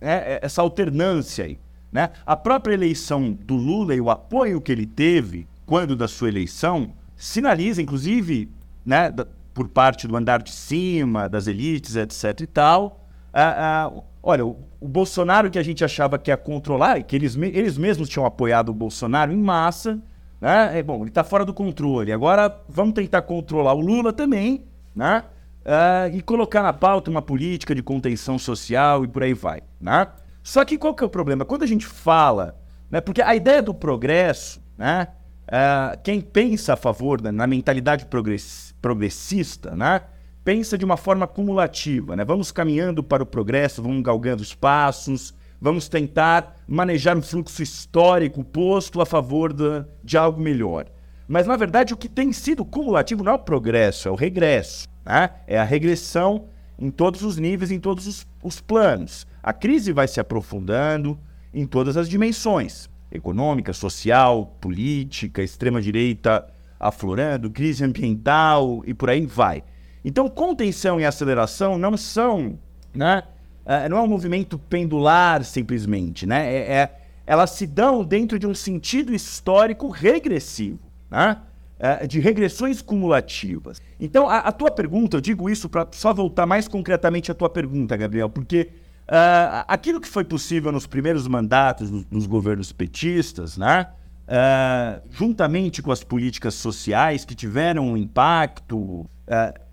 né, essa alternância aí. Né? A própria eleição do Lula e o apoio que ele teve quando da sua eleição sinaliza, inclusive, né, da, por parte do andar de cima, das elites, etc. e tal. Ah, ah, olha, o, o, Bolsonaro que a gente achava que ia controlar, que eles, eles mesmos tinham apoiado o Bolsonaro em massa, né? É, bom, ele está fora do controle. Agora vamos tentar controlar o Lula também, né? Ah, e colocar na pauta uma política de contenção social e por aí vai, né? Só que qual que é o problema? Quando a gente fala, né, porque a ideia do progresso, né, uh, quem pensa a favor, né, na mentalidade progress, progressista, né, pensa de uma forma cumulativa. Né? Vamos caminhando para o progresso, vamos galgando os passos, vamos tentar manejar um fluxo histórico posto a favor de, de algo melhor. Mas, na verdade, o que tem sido cumulativo não é o progresso, é o regresso. Né? É a regressão em todos os níveis, em todos os, os planos. A crise vai se aprofundando em todas as dimensões: econômica, social, política, extrema-direita aflorando, crise ambiental e por aí vai. Então, contenção e aceleração não são, né? Uh, não é um movimento pendular simplesmente, né? É, é, elas se dão dentro de um sentido histórico regressivo, né? Uh, de regressões cumulativas. Então, a, a tua pergunta, eu digo isso para só voltar mais concretamente à tua pergunta, Gabriel, porque Uh, aquilo que foi possível nos primeiros mandatos dos, governos petistas, né? Uh, juntamente com as políticas sociais que tiveram um impacto uh,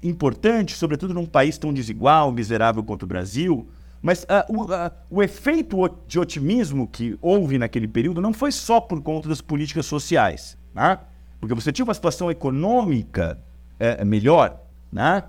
importante, sobretudo num país tão desigual, miserável quanto o Brasil, mas o, o, efeito de otimismo que houve naquele período não foi só por conta das políticas sociais, né? porque você tinha uma situação econômica eh, melhor, né?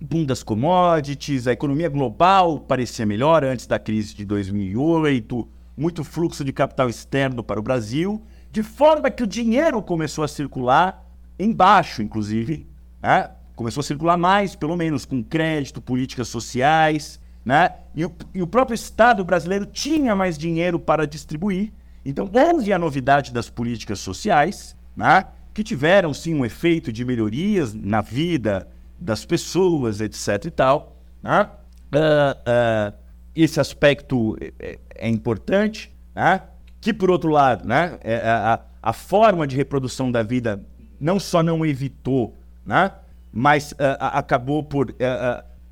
Boom das commodities, a economia global parecia melhor antes da crise de 2008, muito fluxo de capital externo para o Brasil, de forma que o dinheiro começou a circular embaixo, inclusive, né? começou a circular mais, pelo menos, com crédito, políticas sociais, né? E o, e o próprio Estado brasileiro tinha mais dinheiro para distribuir. Então, houve a novidade das políticas sociais, né? que tiveram, sim, um efeito de melhorias na vida das pessoas, etc e tal. Né? Uh, uh, esse aspecto é, é importante, né? que por outro lado, né? É, é, a, a, forma de reprodução da vida não só não evitou, né? mas uh, acabou por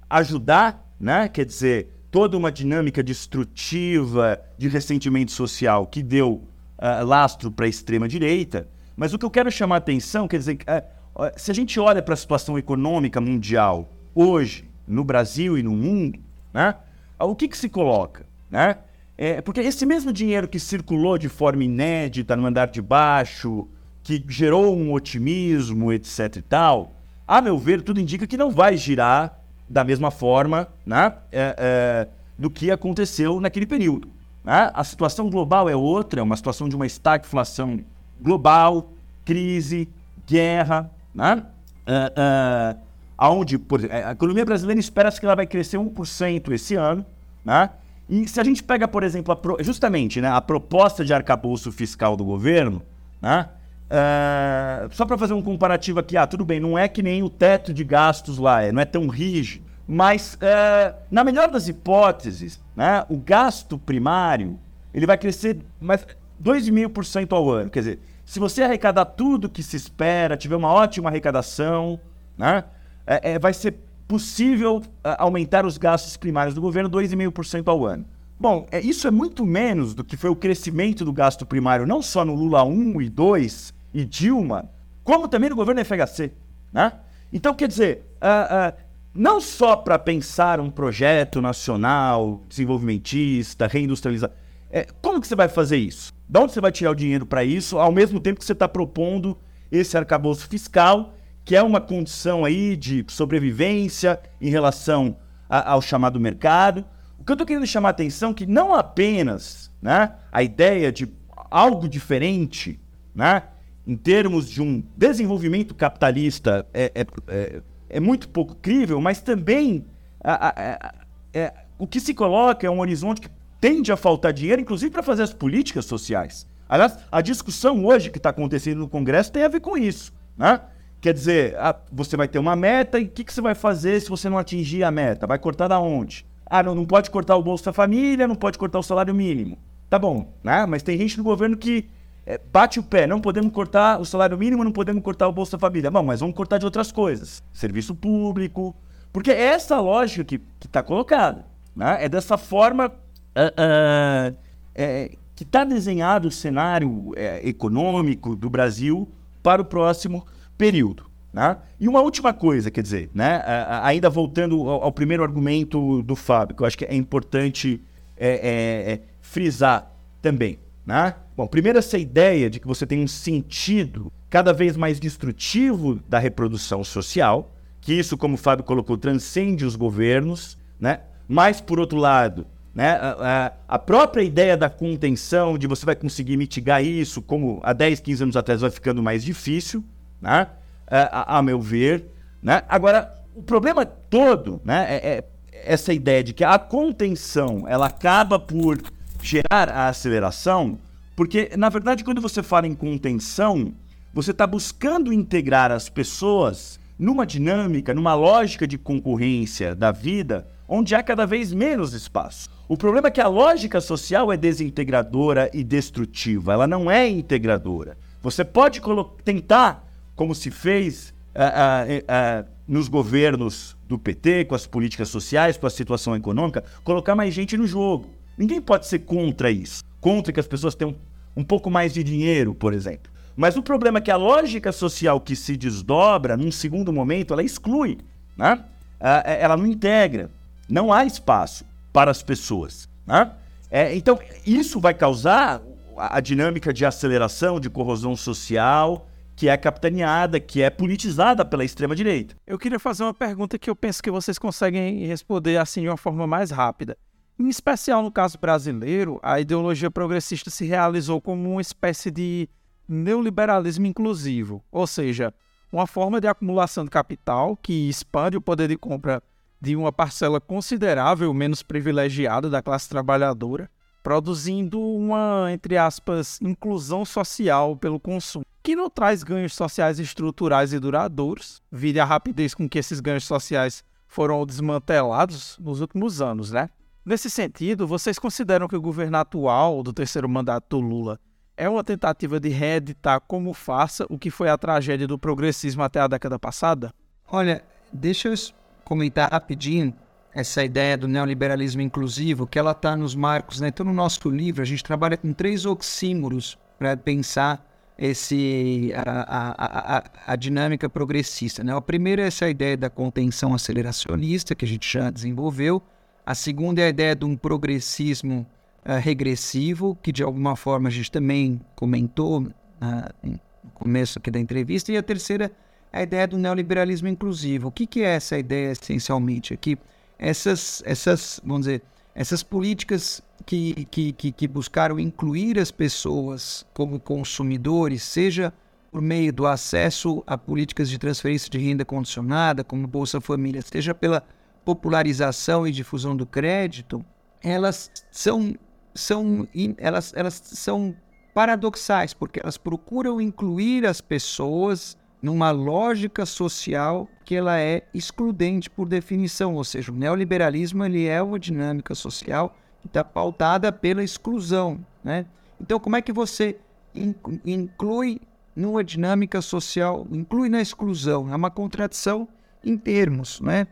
ajudar, né? quer dizer, toda uma dinâmica destrutiva de ressentimento social que deu lastro para a extrema-direita. Mas o que eu quero chamar a atenção, quer dizer, se a gente olha para a situação econômica mundial hoje, no Brasil e no mundo, né, o que, que se coloca? Né? É, porque esse mesmo dinheiro que circulou de forma inédita no andar de baixo, que gerou um otimismo, etc e tal, a meu ver, tudo indica que não vai girar da mesma forma né, é, é, do que aconteceu naquele período. Né? A situação global é outra, é uma situação de uma estagflação global, crise, guerra, né? Uh, uh, aonde, por, a economia brasileira espera-se que ela vai crescer 1% esse ano, né? E se a gente pega, por exemplo, pro, justamente né, a proposta de arcabouço fiscal do governo, né, uh, só para fazer um comparativo aqui, ah, tudo bem, não é que nem o teto de gastos lá, é, não é tão rígido, mas uh, na melhor das hipóteses, né, o gasto primário ele vai crescer mais 2,5% ao ano. Quer dizer, se você arrecadar tudo que se espera, tiver uma ótima arrecadação, né, é, é, vai ser possível uh, aumentar os gastos primários do governo 2,5% ao ano. Bom, é, isso é muito menos do que foi o crescimento do gasto primário, não só no Lula 1 e 2 e Dilma, como também no governo FHC. Né? Então, quer dizer, uh, uh, não só para pensar um projeto nacional, desenvolvimentista, reindustrializado, é, como que você vai fazer isso? De onde você vai tirar o dinheiro para isso, ao mesmo tempo que você está propondo esse arcabouço fiscal que é uma condição aí de sobrevivência em relação a, ao chamado mercado. O que eu estou querendo chamar a atenção é que não apenas né, a ideia de algo diferente, né, em termos de um desenvolvimento capitalista, é, é, é, é muito pouco crível, mas também a, a, a, é, o que se coloca é um horizonte que tende a faltar dinheiro, inclusive para fazer as políticas sociais. Aliás, a discussão hoje que está acontecendo no Congresso tem a ver com isso. Né? Quer dizer, você vai ter uma meta e o que, que você vai fazer se você não atingir a meta? Vai cortar da onde? Ah, não, não pode cortar o Bolsa Família, não pode cortar o salário mínimo. Tá bom, né? Mas tem gente no governo que é, bate o pé. Não podemos cortar o salário mínimo, não podemos cortar o Bolsa Família. Bom, mas vamos cortar de outras coisas. Serviço público. Porque é essa lógica que está colocada. Né? É dessa forma uh, uh, é, que está desenhado o cenário é, econômico do Brasil para o próximo período. Né? E uma última coisa, quer dizer, né? ainda voltando ao, ao, primeiro argumento do Fábio, que eu acho que é importante é, é, é, frisar também. Né? Bom, primeiro essa ideia de que você tem um sentido cada vez mais destrutivo da reprodução social, que isso, como o Fábio colocou, transcende os governos, né? mas, por outro lado, né, a, a, própria ideia da contenção, de você vai conseguir mitigar isso, como há 10, 15 anos atrás vai ficando mais difícil, né? É, a, a, meu ver. Né? Agora, o problema todo né, é, é, essa ideia de que a contenção ela acaba por gerar a aceleração, porque, na verdade, quando você fala em contenção, você está buscando integrar as pessoas numa dinâmica, numa lógica de concorrência da vida, onde há cada vez menos espaço. O problema é que a lógica social é desintegradora e destrutiva, ela não é integradora. Você pode tentar como se fez uh, uh, uh, nos governos do PT, com as políticas sociais, com a situação econômica, colocar mais gente no jogo. Ninguém pode ser contra isso. Contra que as pessoas tenham um pouco mais de dinheiro, por exemplo. Mas o problema é que a lógica social que se desdobra, num segundo momento, ela exclui. Né? ela não integra. Não há espaço para as pessoas. Né? É, então, isso vai causar a dinâmica de aceleração, de corrosão social, que é capitaneada, que é politizada pela extrema-direita. Eu queria fazer uma pergunta que eu penso que vocês conseguem responder assim de uma forma mais rápida. Em especial no caso brasileiro, a ideologia progressista se realizou como uma espécie de neoliberalismo inclusivo, ou seja, uma forma de acumulação de capital que expande o poder de compra de uma parcela considerável menos privilegiada da classe trabalhadora, produzindo uma, entre aspas, inclusão social pelo consumo que não traz ganhos sociais estruturais e duradouros, vide a rapidez com que esses ganhos sociais foram desmantelados nos últimos anos, né? Nesse sentido, vocês consideram que o governo atual do terceiro mandato do Lula é uma tentativa de reeditar como faça o que foi a tragédia do progressismo até a década passada? Olha, deixa eu comentar rapidinho essa ideia do neoliberalismo inclusivo, que ela está nos marcos, né? Então, no nosso livro, a gente trabalha com três oxímoros para pensar esse a, a, a, a, dinâmica progressista. Né? A primeira é essa ideia da contenção aceleracionista, que a gente já desenvolveu. A segunda é a ideia de um progressismo uh, regressivo, que de alguma forma a gente também comentou uh, no começo aqui da entrevista. E a terceira a ideia do neoliberalismo inclusivo. O que, que é essa ideia essencialmente aqui? Essas, essas, vamos dizer, essas políticas que, que, que, que buscaram incluir as pessoas como consumidores, seja por meio do acesso a políticas de transferência de renda condicionada, como Bolsa Família, seja pela popularização e difusão do crédito, elas são, são, elas, elas são paradoxais, porque elas procuram incluir as pessoas numa lógica social que ela é excludente por definição, ou seja, o neoliberalismo ele é uma dinâmica social que está pautada pela exclusão, né? Então, como é que você inclui numa dinâmica social, inclui na exclusão? É uma contradição em termos, né?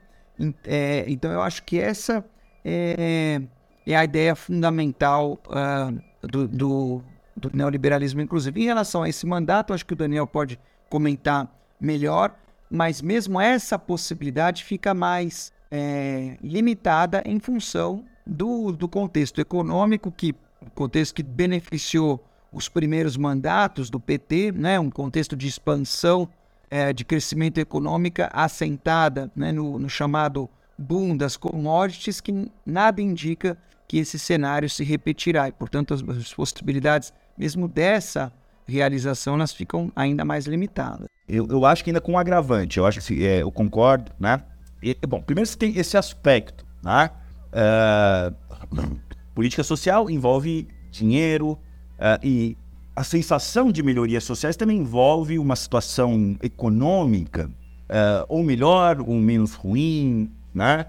É, então, eu acho que essa é, é a ideia fundamental uh, do, do, do neoliberalismo, inclusive. Em relação a esse mandato, acho que o Daniel pode comentar melhor, mas mesmo essa possibilidade fica mais é, limitada em função do, do contexto econômico, que contexto que beneficiou os primeiros mandatos do PT, né, um contexto de expansão, é, de crescimento econômico assentada né, no, no chamado boom das commodities, que nada indica que esse cenário se repetirá. E, portanto, as, as possibilidades, mesmo dessa realização, elas ficam ainda mais limitadas. Eu, eu acho que ainda com um agravante, eu acho que é, eu concordo, né? E, bom, primeiro você tem esse aspecto, né? Uh, *clears throat* política social envolve dinheiro uh, e a sensação de melhorias sociais também envolve uma situação econômica, uh, ou melhor, ou menos ruim, né?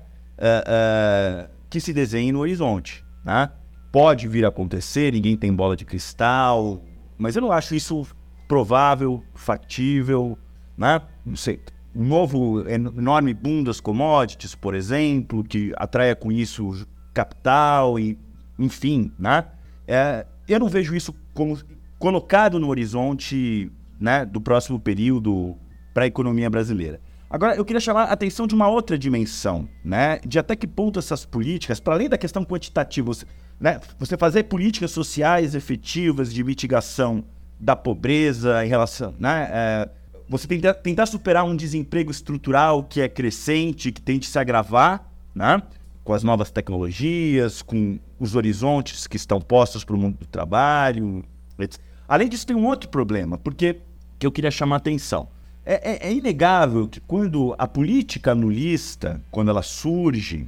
que se desenhe no horizonte, né? Pode vir a acontecer, ninguém tem bola de cristal, mas eu não acho isso provável, factível, né? Não sei. Um novo enorme boom das commodities, por exemplo, que atraia com isso capital e, enfim, né? É, eu não vejo isso como colocado no horizonte, né, do próximo período para a economia brasileira. Agora, eu queria chamar a atenção de uma outra dimensão, né? De até que ponto essas políticas, para além da questão quantitativa, né? Você fazer políticas sociais efetivas de mitigação da pobreza em relação, né? É, você tentar, tentar superar um desemprego estrutural que é crescente, que tende a se agravar, né? Com as novas tecnologias, com os horizontes que estão postos para o mundo do trabalho. Etc. Além disso, tem um outro problema, porque que eu queria chamar a atenção. É, é, é inegável que quando a política nulista, quando ela surge,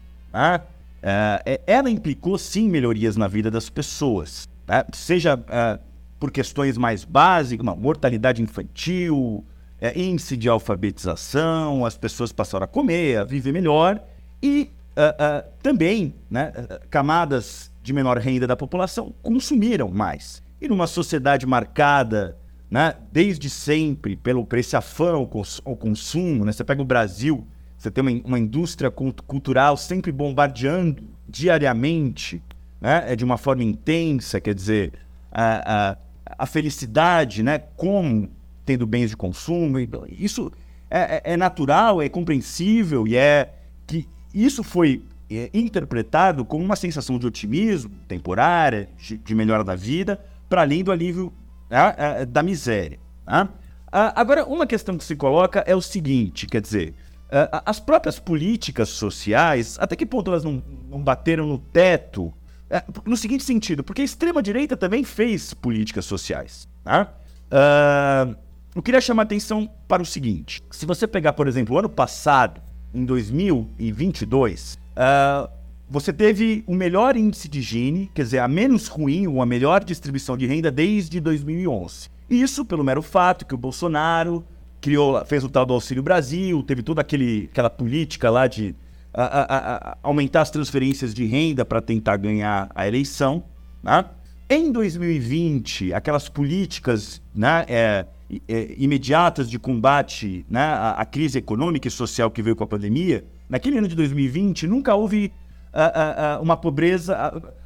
é, ela implicou sim melhorias na vida das pessoas, né? seja é, por questões mais básicas, uma mortalidade infantil, índice de alfabetização, as pessoas passaram a comer, a viver melhor e também né, camadas de menor renda da população consumiram mais. E numa sociedade marcada né, desde sempre pelo, por esse afã ao, cons ao consumo, né? você pega o Brasil, você tem uma, uma indústria cultural sempre bombardeando diariamente, né? É de uma forma intensa, quer dizer, a, a, a felicidade, né? Como tendo bens de consumo. Isso é, é, é natural, é compreensível e é que isso foi é, interpretado como uma sensação de otimismo temporária, de melhora da vida, para além do alívio né? É, da miséria. Né? Agora, uma questão que se coloca é o seguinte, quer dizer, Uh, as próprias políticas sociais, até que ponto elas não, não bateram no teto? Uh, no seguinte sentido, porque a extrema-direita também fez políticas sociais. Tá? Uh, eu queria chamar a atenção para o seguinte: se você pegar, por exemplo, o ano passado, em 2022, você teve o melhor índice de Gini, quer dizer, a menos ruim ou a melhor distribuição de renda desde 2011. Isso pelo mero fato que o Bolsonaro criou, fez o tal do Auxílio Brasil, teve toda aquele, aquela política lá de a, a, a, aumentar as transferências de renda para tentar ganhar a eleição. Né? Em 2020, aquelas políticas né, é, é, imediatas de combate né, à, à, crise econômica e social que veio com a pandemia, naquele ano de 2020 nunca houve uma pobreza,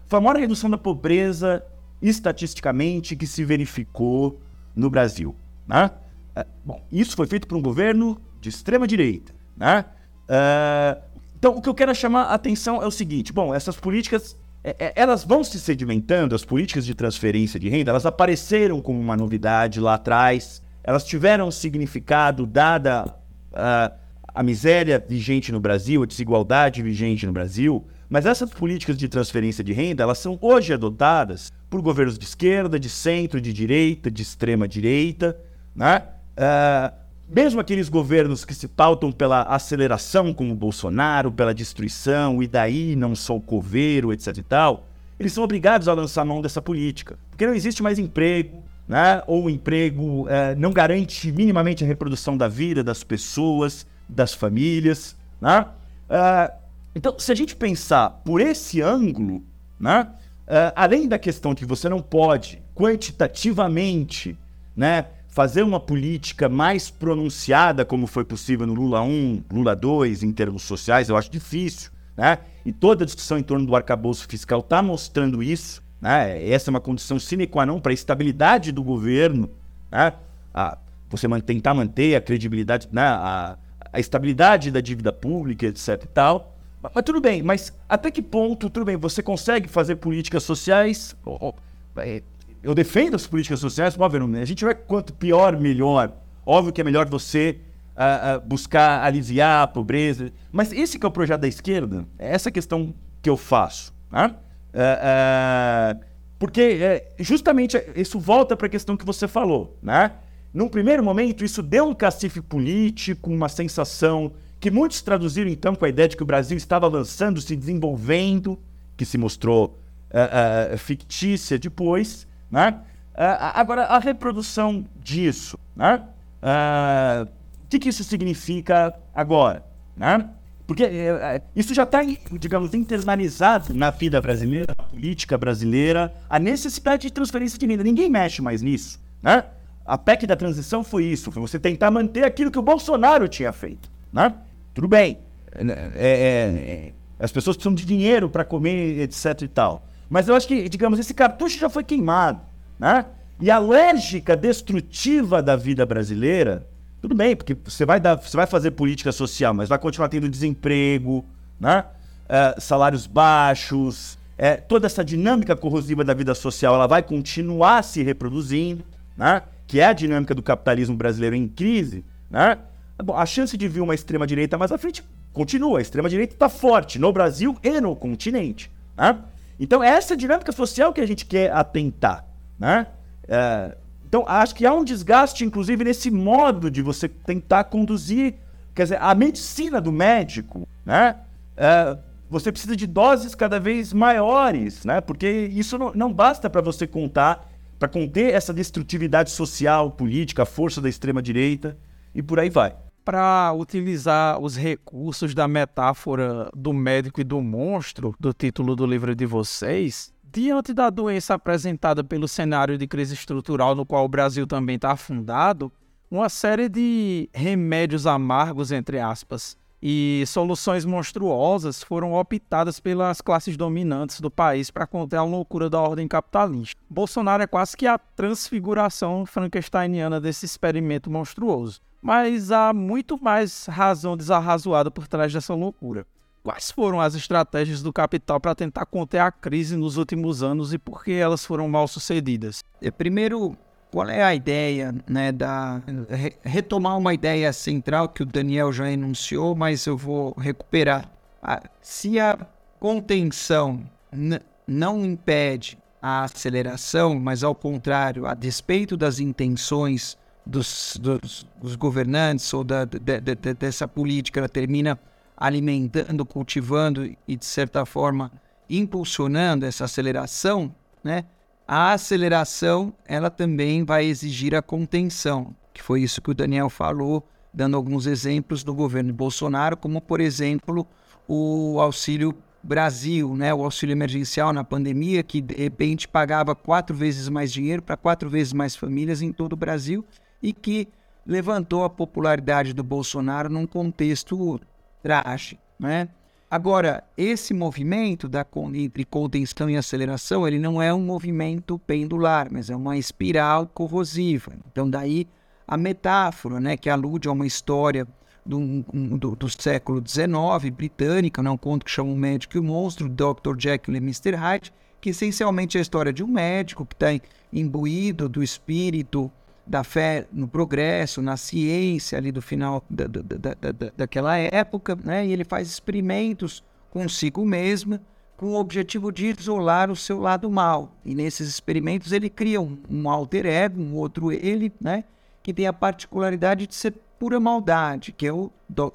foi a maior redução da pobreza estatisticamente que se verificou no Brasil. Né? É, bom, isso foi feito por um governo de extrema direita, né? Uh, então, o que eu quero chamar a atenção é o seguinte: bom, essas políticas é, é, elas vão se sedimentando, as políticas de transferência de renda, elas apareceram como uma novidade lá atrás, elas tiveram significado dada uh, a miséria vigente no Brasil, a desigualdade vigente no Brasil, mas essas políticas de transferência de renda, elas são hoje adotadas por governos de esquerda, de centro, de direita, de extrema direita, né? Uh, mesmo aqueles governos que se pautam pela aceleração, como o Bolsonaro, pela destruição, e daí não sou coveiro, etc e tal, eles são obrigados a lançar mão dessa política. Porque não existe mais emprego, né? ou o emprego é, não garante minimamente a reprodução da vida das pessoas, das famílias. Né? Uh, então, se a gente pensar por esse ângulo, né? Uh, além da questão que você não pode quantitativamente né, fazer uma política mais pronunciada, como foi possível no Lula 1, Lula 2, em termos sociais, eu acho difícil. Né? E toda a discussão em torno do arcabouço fiscal está mostrando isso. Né? Essa é uma condição sine qua non para a estabilidade do governo. Né? A, você tentar manter a credibilidade, né? a, a estabilidade da dívida pública, etc e tal. Mas, mas, tudo bem, mas até que ponto, tudo bem, você consegue fazer políticas sociais? É, eu defendo as políticas sociais, óbvio, a gente vai quanto pior, melhor. Óbvio que é melhor você uh, uh, buscar aliviar a pobreza. Mas esse que é o projeto da esquerda, é essa questão que eu faço. Né? Uh, porque é, justamente isso volta para a questão que você falou. Né? Num primeiro momento, isso deu um cacife político, uma sensação que muitos traduziram então com a ideia de que o Brasil estava avançando, se desenvolvendo, que se mostrou fictícia depois. Né? Uh, agora, a reprodução disso, né? Uh, o que, que, isso significa agora? Né? Porque uh, isso já está, digamos, internalizado na vida brasileira, na política brasileira, a necessidade de transferência de renda. Ninguém mexe mais nisso. Né? A PEC da transição foi isso, foi você tentar manter aquilo que o Bolsonaro tinha feito. Né? Tudo bem, é, é, é, as pessoas precisam de dinheiro para comer, etc e tal. Mas eu acho que, digamos, esse cartucho já foi queimado, né? E a lógica destrutiva da vida brasileira, tudo bem, porque você vai, dar, você vai fazer política social, mas vai continuar tendo desemprego, né? É, salários baixos, é, toda essa dinâmica corrosiva da vida social, ela vai continuar se reproduzindo, né? Que é a dinâmica do capitalismo brasileiro em crise, né? Bom, a chance de vir uma extrema direita mais à frente continua. A extrema direita está forte no Brasil e no continente, né? Então, essa dinâmica social que a gente quer atentar, né? É, então, acho que há um desgaste, inclusive, nesse modo de você tentar conduzir, quer dizer, a medicina do médico, né? É, você precisa de doses cada vez maiores, né? Porque isso não, não basta para você contar, para conter essa destrutividade social, política, a força da extrema-direita e por aí vai. Para utilizar os recursos da metáfora do médico e do monstro do título do livro de vocês, diante da doença apresentada pelo cenário de crise estrutural no qual o Brasil também está afundado, uma série de remédios amargos, entre aspas, e soluções monstruosas foram optadas pelas classes dominantes do país para conter a loucura da ordem capitalista. Bolsonaro é quase que a transfiguração frankensteiniana desse experimento monstruoso mas há muito mais razão desarrazoada por trás dessa loucura. Quais foram as estratégias do capital para tentar conter a crise nos últimos anos e por que elas foram mal sucedidas? É, primeiro, qual é a ideia, né, da retomar uma ideia central que o Daniel já enunciou, mas eu vou recuperar. Se a contenção não impede a aceleração, mas ao contrário, a despeito das intenções dos, dos, dos governantes ou da, de, de, dessa política, ela termina alimentando, cultivando e, de certa forma, impulsionando essa aceleração, né? A aceleração ela também vai exigir a contenção, que foi isso que o Daniel falou, dando alguns exemplos do governo Bolsonaro, como, por exemplo, o auxílio Brasil, né, o auxílio emergencial na pandemia, que de repente pagava quatro vezes mais dinheiro para quatro vezes mais famílias em todo o Brasil e que levantou a popularidade do Bolsonaro num contexto trágico, né? Agora, esse movimento da, entre contenção e aceleração, ele não é um movimento pendular, mas é uma espiral corrosiva. Então, daí a metáfora, né, que alude a uma história do, do, do século XIX, britânica, né, um conto que chama O Médico e o Monstro, Dr. Jekyll e Mr. Hyde, que essencialmente é a história de um médico que está imbuído do espírito da fé no progresso, na ciência ali do final da, da, da, daquela época, né? E ele faz experimentos consigo mesmo com o objetivo de isolar o seu lado mal. E nesses experimentos ele cria um, um alter ego, um outro ele, né? Que tem a particularidade de ser pura maldade, que é o,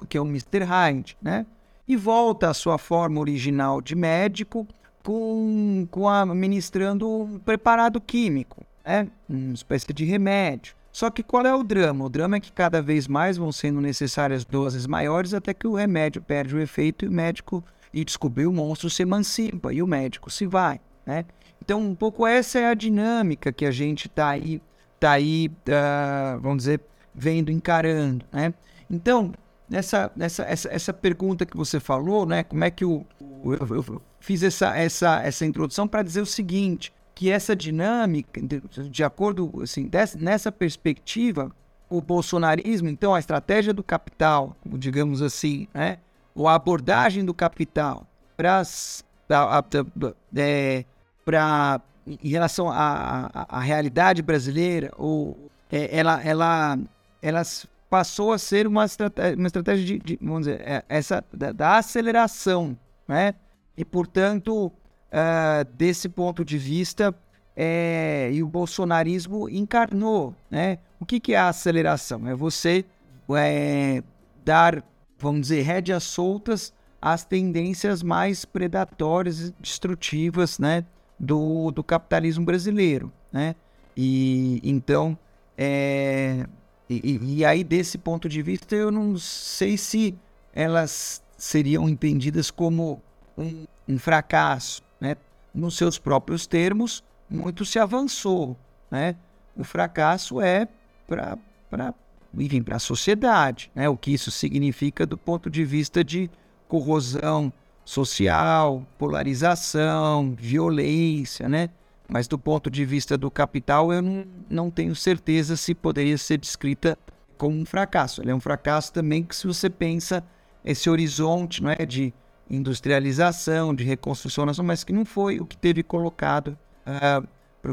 que é o Mr. Hyde, né? E volta à sua forma original de médico, com, com a, ministrando um preparado químico, né? uma espécie de remédio. Só que qual é o drama? O drama é que cada vez mais vão sendo necessárias doses maiores até que o remédio perde o efeito e o médico e descobrir o monstro se emancipa e o médico se vai, né? Então, um pouco essa é a dinâmica que a gente está aí, tá aí uh, vamos dizer, vendo, encarando, né? Então, nessa, nessa essa, essa pergunta que você falou, né? Como é que o, o eu, eu, fiz essa, essa, essa introdução para dizer o seguinte, que essa dinâmica, de, de acordo, assim, dessa, nessa perspectiva, o bolsonarismo, então a estratégia do capital, digamos assim, né? Ou a abordagem do capital para é, em relação à, realidade brasileira, ou é, ela, ela, ela passou a ser uma estratégia, uma estratégia de, de vamos dizer, é, essa da, da, aceleração, né? E portanto, uh, desse ponto de vista, é, e o bolsonarismo encarnou, né? O que, que é a aceleração? É você é, dar, vamos dizer, rédeas soltas às tendências mais predatórias e destrutivas, né? do, do capitalismo brasileiro, né? E então, é, e, e, aí desse ponto de vista, eu não sei se elas seriam entendidas como um, um fracasso, né? Nos seus próprios termos, muito se avançou, né? O fracasso é para para a sociedade, né? O que isso significa do ponto de vista de corrosão social, polarização, violência, né? Mas do ponto de vista do capital, eu não, não tenho certeza se poderia ser descrita como um fracasso. Ele é um fracasso também que se você pensa esse horizonte não é, de industrialização, de reconstrução nacional, mas que não foi o que teve colocado uh,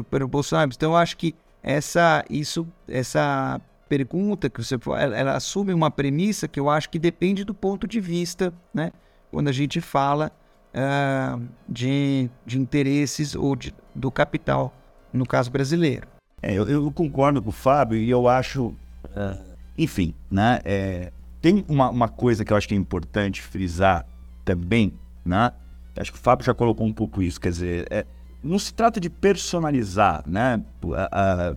para o Bolsonaro. Então, eu acho que essa, isso, essa pergunta que você ela, ela assume uma premissa que eu acho que depende do ponto de vista, né? quando a gente fala uh, de, de interesses ou de, do capital, no caso brasileiro. É, eu, eu, concordo com o Fábio e eu acho, uh, enfim, né, é, tem uma, uma, coisa que eu acho que é importante frisar também, né? Acho que o Fábio já colocou um pouco isso, quer dizer, é, não se trata de personalizar, né?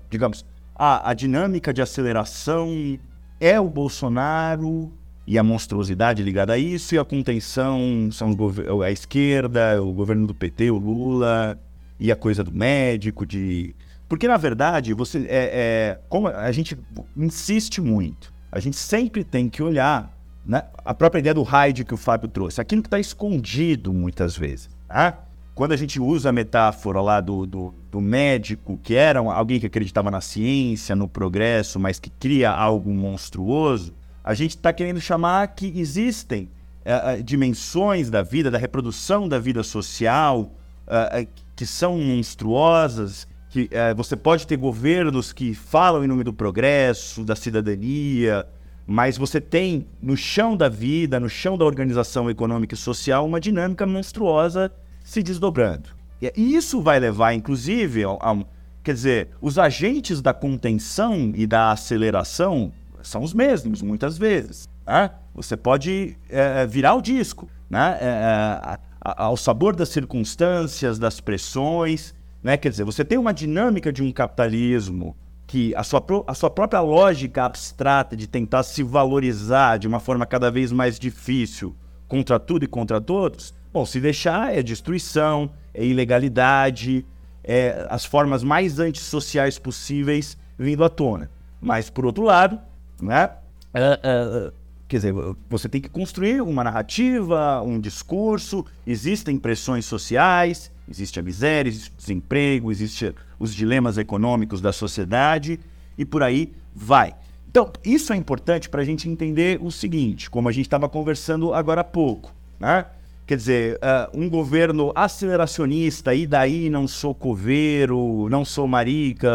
digamos, a, a dinâmica de aceleração é o Bolsonaro e a monstruosidade ligada a isso, e a contenção são a esquerda, o governo do PT, o Lula, e a coisa do médico, de. Porque, na verdade, você. É, é, como a gente insiste muito, a gente sempre tem que olhar né, a própria ideia do raid que o Fábio trouxe, aquilo que está escondido muitas vezes. Tá? Quando a gente usa a metáfora lá do, do, do médico, que era alguém que acreditava na ciência, no progresso, mas que cria algo monstruoso, a gente está querendo chamar que existem uh, dimensões da vida, da reprodução da vida social, uh, que são monstruosas, que você pode ter governos que falam em nome do progresso, da cidadania, mas você tem no chão da vida, no chão da organização econômica e social, uma dinâmica monstruosa se desdobrando. E isso vai levar, inclusive, a, a, quer dizer, os agentes da contenção e da aceleração são os mesmos, muitas vezes. Né? Você pode é, virar o disco, né? É, ao sabor das circunstâncias, das pressões. Né? Quer dizer, você tem uma dinâmica de um capitalismo que a sua, a sua própria lógica abstrata de tentar se valorizar de uma forma cada vez mais difícil contra tudo e contra todos, bom, se deixar é destruição, é ilegalidade, é as formas mais antissociais possíveis vindo à tona. Mas, por outro lado, né? Uh, uh, quer dizer, você tem que construir uma narrativa, um discurso, existem pressões sociais, existe a miséria, existe o desemprego, existem os dilemas econômicos da sociedade e por aí vai. Então, isso é importante para a gente entender o seguinte, como a gente estava conversando agora há pouco, né? Quer dizer, uh, um governo aceleracionista, e daí não sou coveiro, não sou marica,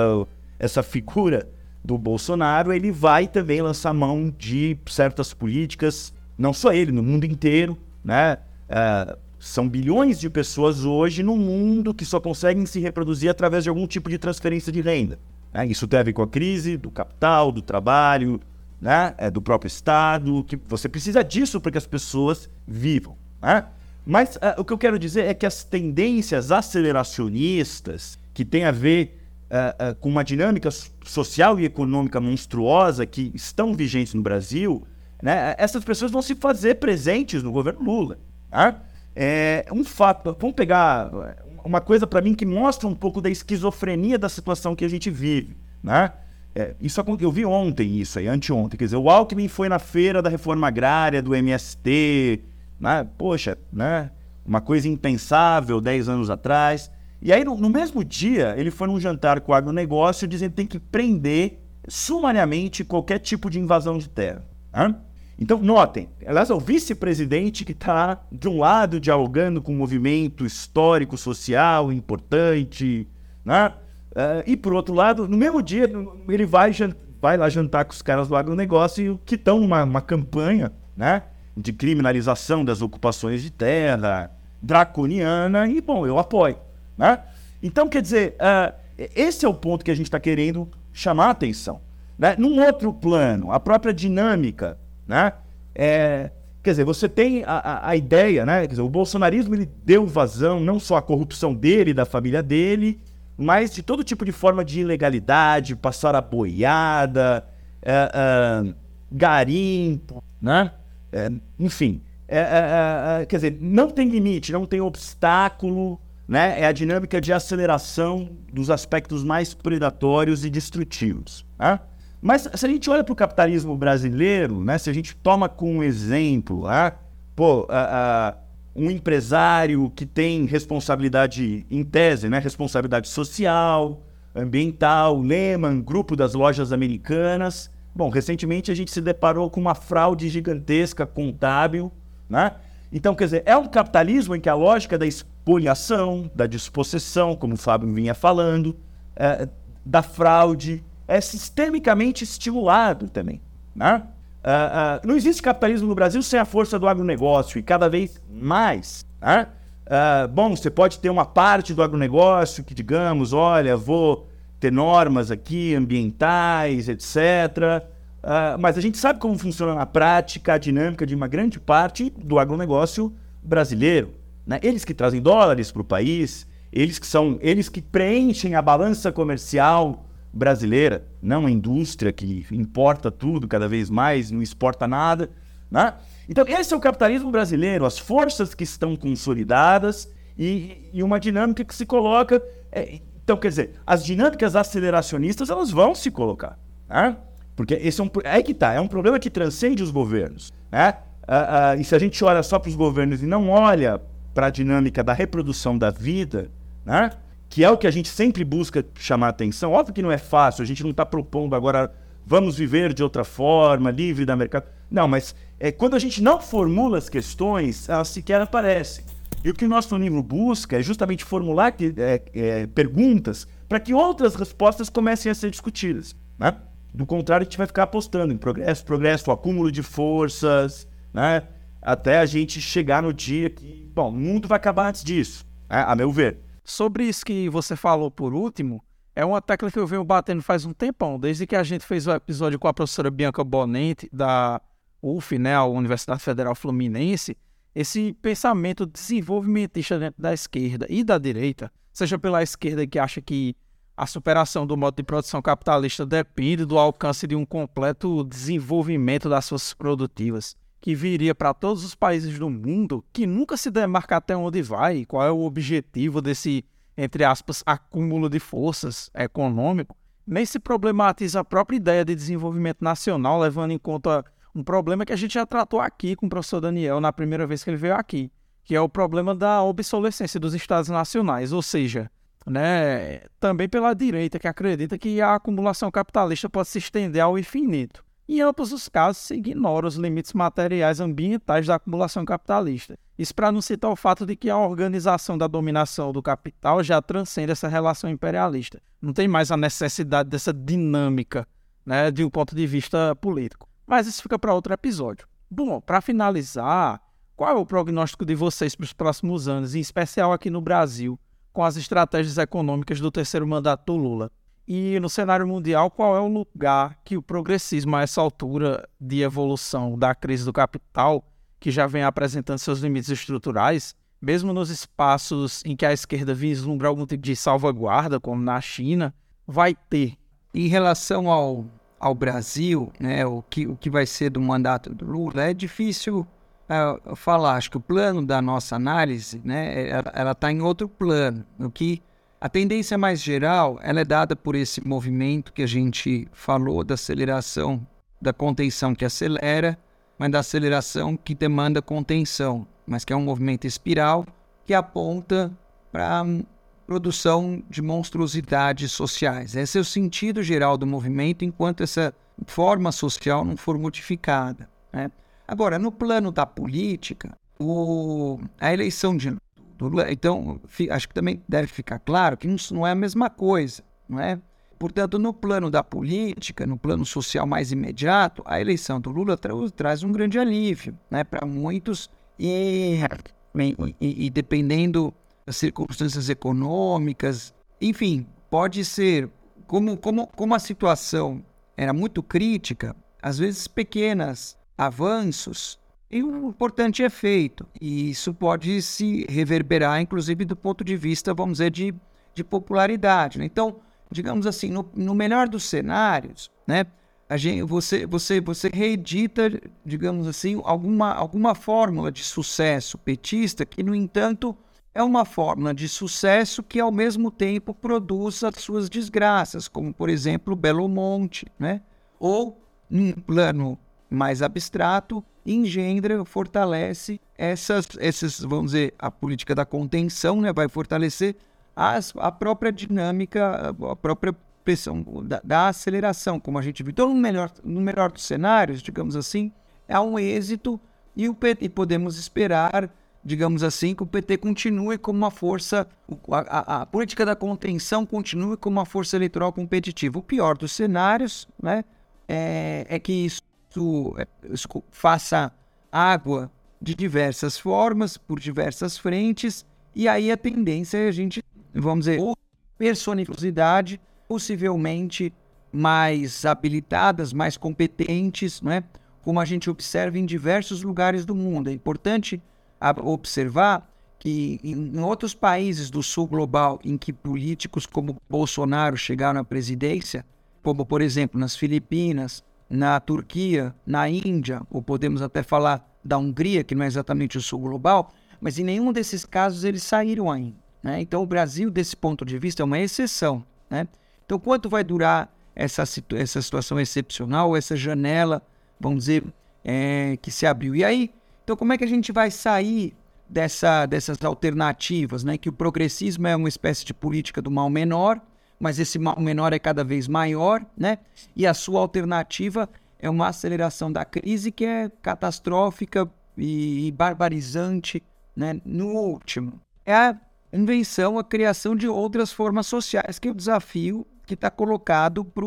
essa figura do Bolsonaro, ele vai também lançar mão de certas políticas, não só ele, no mundo inteiro, né? É, são bilhões de pessoas hoje no mundo que só conseguem se reproduzir através de algum tipo de transferência de renda. Né? Isso tem a ver com a crise do capital, do trabalho, né, é, do próprio Estado, que você precisa disso para que as pessoas vivam. Né? Mas uh, o que eu quero dizer é que as tendências aceleracionistas, que têm a ver uh, uh, com uma dinâmica social e econômica monstruosa que estão vigentes no Brasil, né, essas pessoas vão se fazer presentes no governo Lula. Né? É um fato. Vamos pegar uma coisa para mim que mostra um pouco da esquizofrenia da situação que a gente vive. Né? É, isso eu vi ontem isso aí, anteontem. Quer dizer, o Alckmin foi na feira da reforma agrária do MST, né? Poxa, né? Uma coisa impensável 10 anos atrás. E aí, no, no, mesmo dia, ele foi num jantar com o agronegócio dizendo que tem que prender sumariamente qualquer tipo de invasão de terra. Então, notem, aliás, é o vice-presidente que está, de um lado, dialogando com um movimento histórico, social, importante, né? Uh, e por outro lado, no mesmo dia, ele vai, vai lá jantar com os caras do agronegócio que estão numa campanha né, de criminalização das ocupações de terra, draconiana, e bom, eu apoio. Né? Então, quer dizer, uh, esse é o ponto que a gente está querendo chamar a atenção. Né? Num outro plano, a própria dinâmica, né? É, quer dizer, você tem a, a, a ideia, né? Dizer, o bolsonarismo ele deu vazão não só à corrupção dele da família dele, mas de todo tipo de forma de ilegalidade, passar a boiada, é, é, garimpo, né? É, enfim, quer dizer, não tem limite, não tem obstáculo, né? É a dinâmica de aceleração dos aspectos mais predatórios e destrutivos. Né? Mas se a gente olha para o capitalismo brasileiro, né? Se a gente toma como exemplo, né? pô, a, a um empresário que tem responsabilidade em tese, né? responsabilidade social, ambiental, Lehman, grupo das lojas americanas. Bom, recentemente a gente se deparou com uma fraude gigantesca contábil, né? Então, quer dizer, é um capitalismo em que a lógica da expoliação, da dispossessão, como o Fábio vinha falando, é, da fraude, é sistemicamente estimulado também, né? Uh, uh, não existe capitalismo no Brasil sem a força do agronegócio e cada vez mais. Né? Uh, bom, você pode ter uma parte do agronegócio que, digamos, olha, vou ter normas aqui ambientais, etc. mas a gente sabe como funciona na prática a dinâmica de uma grande parte do agronegócio brasileiro. Né? Eles que trazem dólares para o país, eles que são, eles que preenchem a balança comercial brasileira, não a indústria que importa tudo cada vez mais, não exporta nada. Né? Então, esse é o capitalismo brasileiro, as forças que estão consolidadas e, e uma dinâmica que se coloca. É, então, quer dizer, as dinâmicas aceleracionistas elas vão se colocar. Né? Porque esse é um. É que tá, é um problema que transcende os governos. Né? Ah, ah, e se a gente olha só para os governos e não olha para a dinâmica da reprodução da vida, né? que é o que a gente sempre busca chamar atenção. Óbvio que não é fácil, a gente não está propondo agora vamos viver de outra forma, livre da mercado. Não, mas é, quando a gente não formula as questões, elas sequer aparecem. E o que o nosso livro busca é justamente formular é, é, perguntas para que outras respostas comecem a ser discutidas. Né? Do contrário, a gente vai ficar apostando em progresso, progresso, acúmulo de forças, né? até a gente chegar no dia que, bom, o mundo vai acabar antes disso, né? a meu ver. Sobre isso que você falou por último, é uma tecla que eu venho batendo faz um tempão, desde que a gente fez o episódio com a professora Bianca Bonente, da UF, né, a Universidade Federal Fluminense, esse pensamento desenvolvimentista dentro da esquerda e da direita, seja pela esquerda que acha que a superação do modo de produção capitalista depende do alcance de um completo desenvolvimento das forças produtivas, que viria para todos os países do mundo, que nunca se demarca até onde vai, qual é o objetivo desse, entre aspas, acúmulo de forças econômico, nem se problematiza a própria ideia de desenvolvimento nacional, levando em conta um problema que a gente já tratou aqui com o professor Daniel na primeira vez que ele veio aqui, que é o problema da obsolescência dos estados nacionais, ou seja, né, também pela direita que acredita que a acumulação capitalista pode se estender ao infinito. Em ambos os casos, se ignora os limites materiais ambientais da acumulação capitalista. Isso para não citar o fato de que a organização da dominação do capital já transcende essa relação imperialista. Não tem mais a necessidade dessa dinâmica né, de um ponto de vista político. Mas isso fica para outro episódio. Bom, para finalizar, qual é o prognóstico de vocês para os próximos anos, em especial aqui no Brasil, com as estratégias econômicas do terceiro mandato do Lula? E no cenário mundial, qual é o lugar que o progressismo, a essa altura de evolução da crise do capital, que já vem apresentando seus limites estruturais, mesmo nos espaços em que a esquerda vislumbra algum tipo de salvaguarda, como na China, vai ter? Em relação ao, ao Brasil, né, o, que, o que vai ser do mandato do Lula, é difícil uh, falar. Acho que o plano da nossa análise, né, ela está em outro plano. O que a tendência mais geral, ela é dada por esse movimento que a gente falou da aceleração, da contenção que acelera, mas da aceleração que demanda contenção, mas que é um movimento espiral que aponta para a produção de monstruosidades sociais. Esse é o sentido geral do movimento enquanto essa forma social não for modificada. Né? Agora, no plano da política, o, a eleição de então, acho que também deve ficar claro que isso não é a mesma coisa, não é? Portanto, no plano da política, no plano social mais imediato, a eleição do Lula tra traz um grande alívio né, para muitos e, e, e, dependendo das circunstâncias econômicas, enfim, pode ser, como, como, como a situação era muito crítica, às vezes pequenos avanços e um importante efeito. E isso pode se reverberar, inclusive, do ponto de vista, vamos dizer, de, de popularidade. Né? Então, digamos assim, no, no, melhor dos cenários, né, a gente, você, você, você reedita, digamos assim, alguma, alguma fórmula de sucesso petista que, no entanto, é uma fórmula de sucesso que, ao mesmo tempo, produz as suas desgraças, como, por exemplo, Belo Monte, né? ou, num plano mais abstrato, engendra, fortalece essas, essas, vamos dizer, a política da contenção, né, vai fortalecer as, a própria dinâmica, a própria pressão da, da, aceleração, como a gente viu. Então, no melhor, no melhor dos cenários, digamos assim, há um êxito e, o PT, e podemos esperar, digamos assim, que o PT continue como uma força, a, a, a política da contenção continue como uma força eleitoral competitiva. O pior dos cenários né, é, é que isso isso, é, faça água de diversas formas, por diversas frentes, e aí a tendência é a gente, vamos dizer, ou personificidade, possivelmente mais habilitadas, mais competentes, não é? como a gente observa em diversos lugares do mundo. É importante observar que em outros países do sul global em que políticos como Bolsonaro chegaram à presidência, como por exemplo nas Filipinas, na Turquia, na Índia, ou podemos até falar da Hungria, que não é exatamente o sul global, mas em nenhum desses casos eles saíram ainda. Né? Então o Brasil, desse ponto de vista, é uma exceção. Né? Então quanto vai durar essa, situ essa situação excepcional, essa janela, vamos dizer, é, que se abriu? E aí, então como é que a gente vai sair dessa, dessas alternativas, né? que o progressismo é uma espécie de política do mal menor, mas esse menor é cada vez maior, né? E a sua alternativa é uma aceleração da crise que é catastrófica e, barbarizante, né? No último, é a invenção, a criação de outras formas sociais, que é o desafio que está colocado para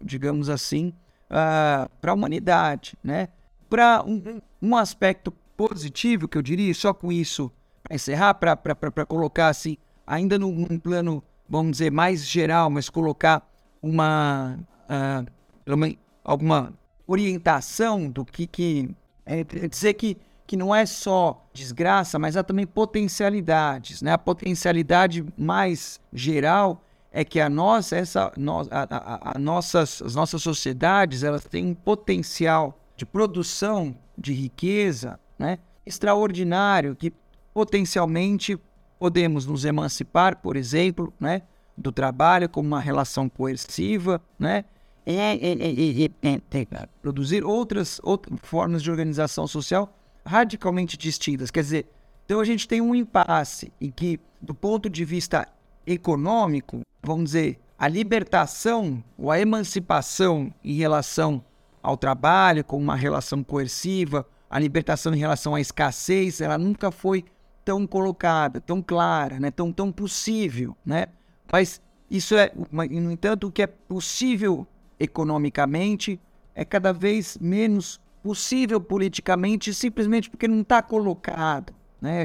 digamos assim, uh, para a humanidade, né? Para um, um aspecto positivo que eu diria, só com isso, para encerrar, para colocar assim, ainda num plano vamos dizer, mais geral, mas colocar uma, uh, alguma orientação do que, que é dizer que, que não é só desgraça, mas há também potencialidades, né? A potencialidade mais geral é que a nossa, essa, a, a, a nossas, as nossas sociedades, elas têm um potencial de produção de riqueza, né? Extraordinário que potencialmente Podemos nos emancipar, por exemplo, né, do trabalho como uma relação coerciva, né, produzir outras, outras formas de organização social radicalmente distintas. Quer dizer, então a gente tem um impasse em que, do ponto de vista econômico, vamos dizer, a libertação ou a emancipação em relação ao trabalho, como uma relação coerciva, a libertação em relação à escassez, ela nunca foi tão colocada, tão clara, né? tão, tão possível. Né? Mas isso é, no entanto, o que é possível economicamente é cada vez menos possível politicamente, simplesmente porque não está colocado, né?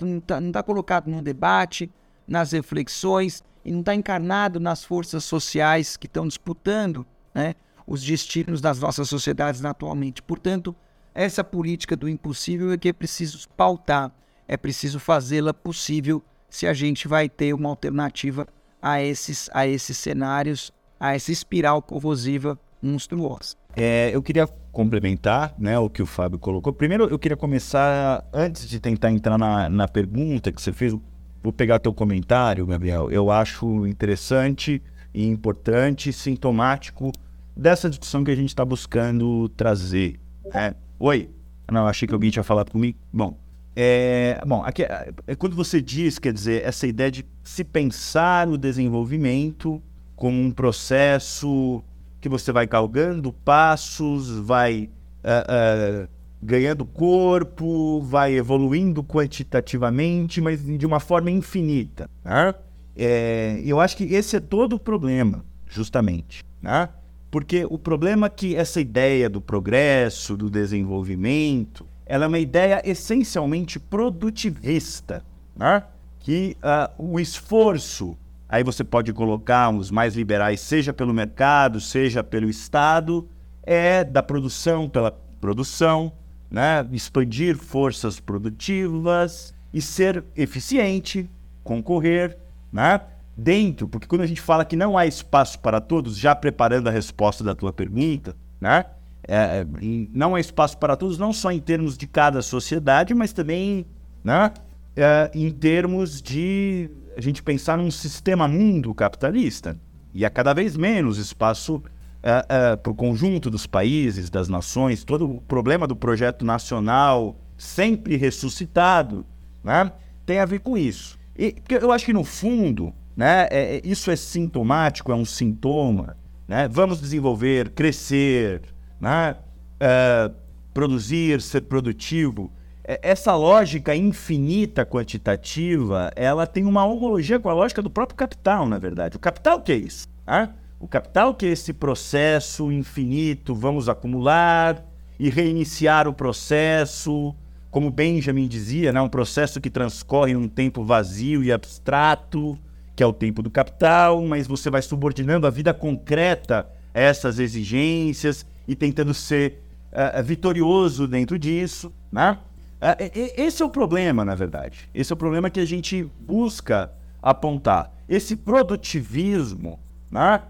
não está tá colocado no debate, nas reflexões, e não está encarnado nas forças sociais que estão disputando né, os destinos das nossas sociedades atualmente. Portanto, essa política do impossível é que é preciso pautar, é preciso fazê-la possível se a gente vai ter uma alternativa a esses, a esses cenários, a essa espiral corrosiva monstruosa. É, eu queria complementar né, o que o Fábio colocou. Primeiro, eu queria começar, antes de tentar entrar na, na pergunta que você fez, vou pegar teu comentário, Gabriel. Eu acho interessante e importante, sintomático dessa discussão que a gente está buscando trazer. Né? Oi? Não, achei que alguém tinha falado comigo. Bom, é, bom, aqui, é, quando você diz, quer dizer, essa ideia de se pensar o desenvolvimento como um processo que você vai galgando passos, vai uh, uh, ganhando corpo, vai evoluindo quantitativamente, mas de uma forma infinita. Né? É, eu acho que esse é todo o problema, justamente. Né? Porque o problema é que essa ideia do progresso, do desenvolvimento, ela é uma ideia essencialmente produtivista, né? que uh, o esforço, aí você pode colocar os mais liberais, seja pelo mercado, seja pelo Estado, é da produção pela produção, né? expandir forças produtivas e ser eficiente, concorrer, né? dentro, porque quando a gente fala que não há espaço para todos, já preparando a resposta da tua pergunta, né? É, é não há espaço para todos, não só em termos de cada sociedade, mas também né, é, em termos de a gente pensar num sistema mundo capitalista. E há cada vez menos espaço é, é, para o conjunto dos países, das nações. Todo o problema do projeto nacional, sempre ressuscitado, né, tem a ver com isso. E eu acho que, no fundo, né, é, isso é sintomático, é um sintoma. Né? Vamos desenvolver, crescer, né? Uh, produzir, ser produtivo. É, essa lógica infinita quantitativa, ela tem uma homologia com a lógica do próprio capital, na verdade. O capital que é isso? Né? O capital que é esse processo infinito, vamos acumular e reiniciar o processo, como Benjamin dizia, né? um processo que transcorre num tempo vazio e abstrato, que é o tempo do capital, mas você vai subordinando a vida concreta a essas exigências e tentando ser uh, vitorioso dentro disso, né? Uh, esse é o problema, na verdade. Esse é o problema que a gente busca apontar. Esse produtivismo, né?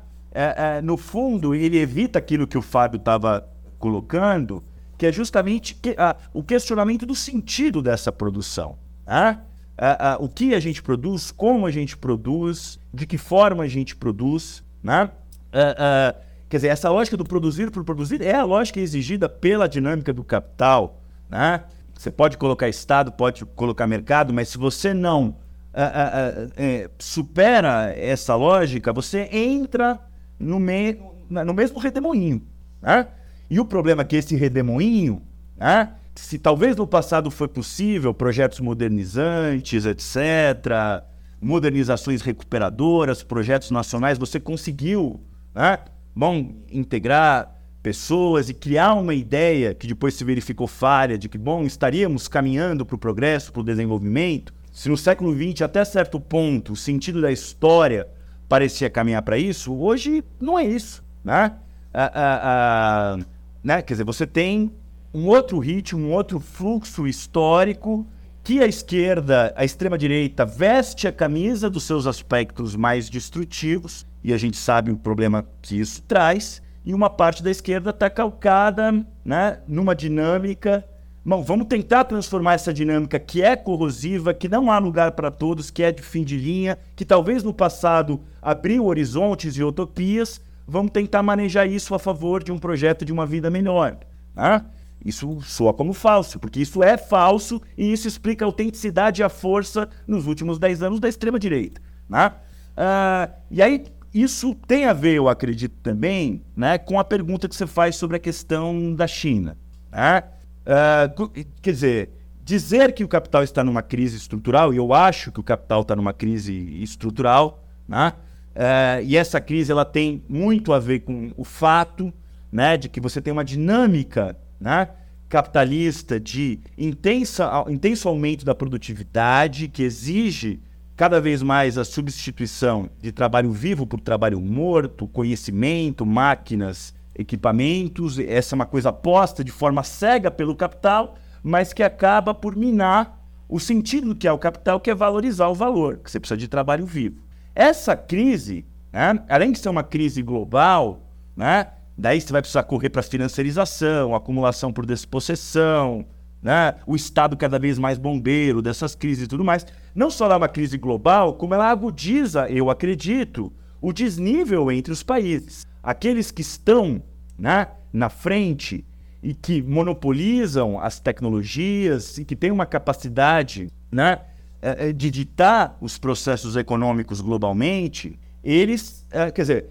No fundo, ele evita aquilo que o Fábio estava colocando, que é justamente que, o questionamento do sentido dessa produção. Né? o que a gente produz, como a gente produz, de que forma a gente produz, né? Quer dizer, essa lógica do produzir por produzir é a lógica exigida pela dinâmica do capital. Né? Você pode colocar Estado, pode colocar mercado, mas se você não uh, uh, uh, supera essa lógica, você entra no, me no mesmo redemoinho. Né? E o problema é que esse redemoinho, né? se talvez no passado foi possível, projetos modernizantes, etc., modernizações recuperadoras, projetos nacionais, você conseguiu né? Bom, integrar pessoas e criar uma ideia que depois se verificou falha de que, bom, estaríamos caminhando para o progresso, para o desenvolvimento. Se no século XX, até certo ponto, o sentido da história parecia caminhar para isso, hoje não é isso, né? Ah, ah, ah, né? Quer dizer, você tem um outro ritmo, um outro fluxo histórico que a esquerda, a extrema-direita, veste a camisa dos seus aspectos mais destrutivos e a gente sabe o problema que isso traz, e uma parte da esquerda está calcada né, numa dinâmica. Bom, vamos tentar transformar essa dinâmica que é corrosiva, que não há lugar para todos, que é de fim de linha, que talvez no passado abriu horizontes e utopias, vamos tentar manejar isso a favor de um projeto de uma vida melhor. Né? Isso soa como falso, porque isso é falso e isso explica a autenticidade e a força nos últimos 10 anos da extrema-direita. Né? Uh, e aí, isso tem a ver, eu acredito também, né, com a pergunta que você faz sobre a questão da China. Né? Uh, quer dizer, dizer que o capital está numa crise estrutural, e eu acho que o capital está numa crise estrutural, né? Uh, e essa crise ela tem muito a ver com o fato né, de que você tem uma dinâmica né, capitalista de intensa, intenso aumento da produtividade que exige cada vez mais a substituição de trabalho vivo por trabalho morto, conhecimento, máquinas, equipamentos. Essa é uma coisa posta de forma cega pelo capital, mas que acaba por minar o sentido do que é o capital, que é valorizar o valor, que você precisa de trabalho vivo. Essa crise, né, além de ser uma crise global, né, daí você vai precisar correr para financiarização, acumulação por despossessão, né? o Estado cada vez mais bombeiro dessas crises e tudo mais. Não só é uma crise global, como ela agudiza, eu acredito, o desnível entre os países. Aqueles que estão né, na frente e que monopolizam as tecnologias e que têm uma capacidade né, é, é, de ditar os processos econômicos globalmente, eles, quer dizer,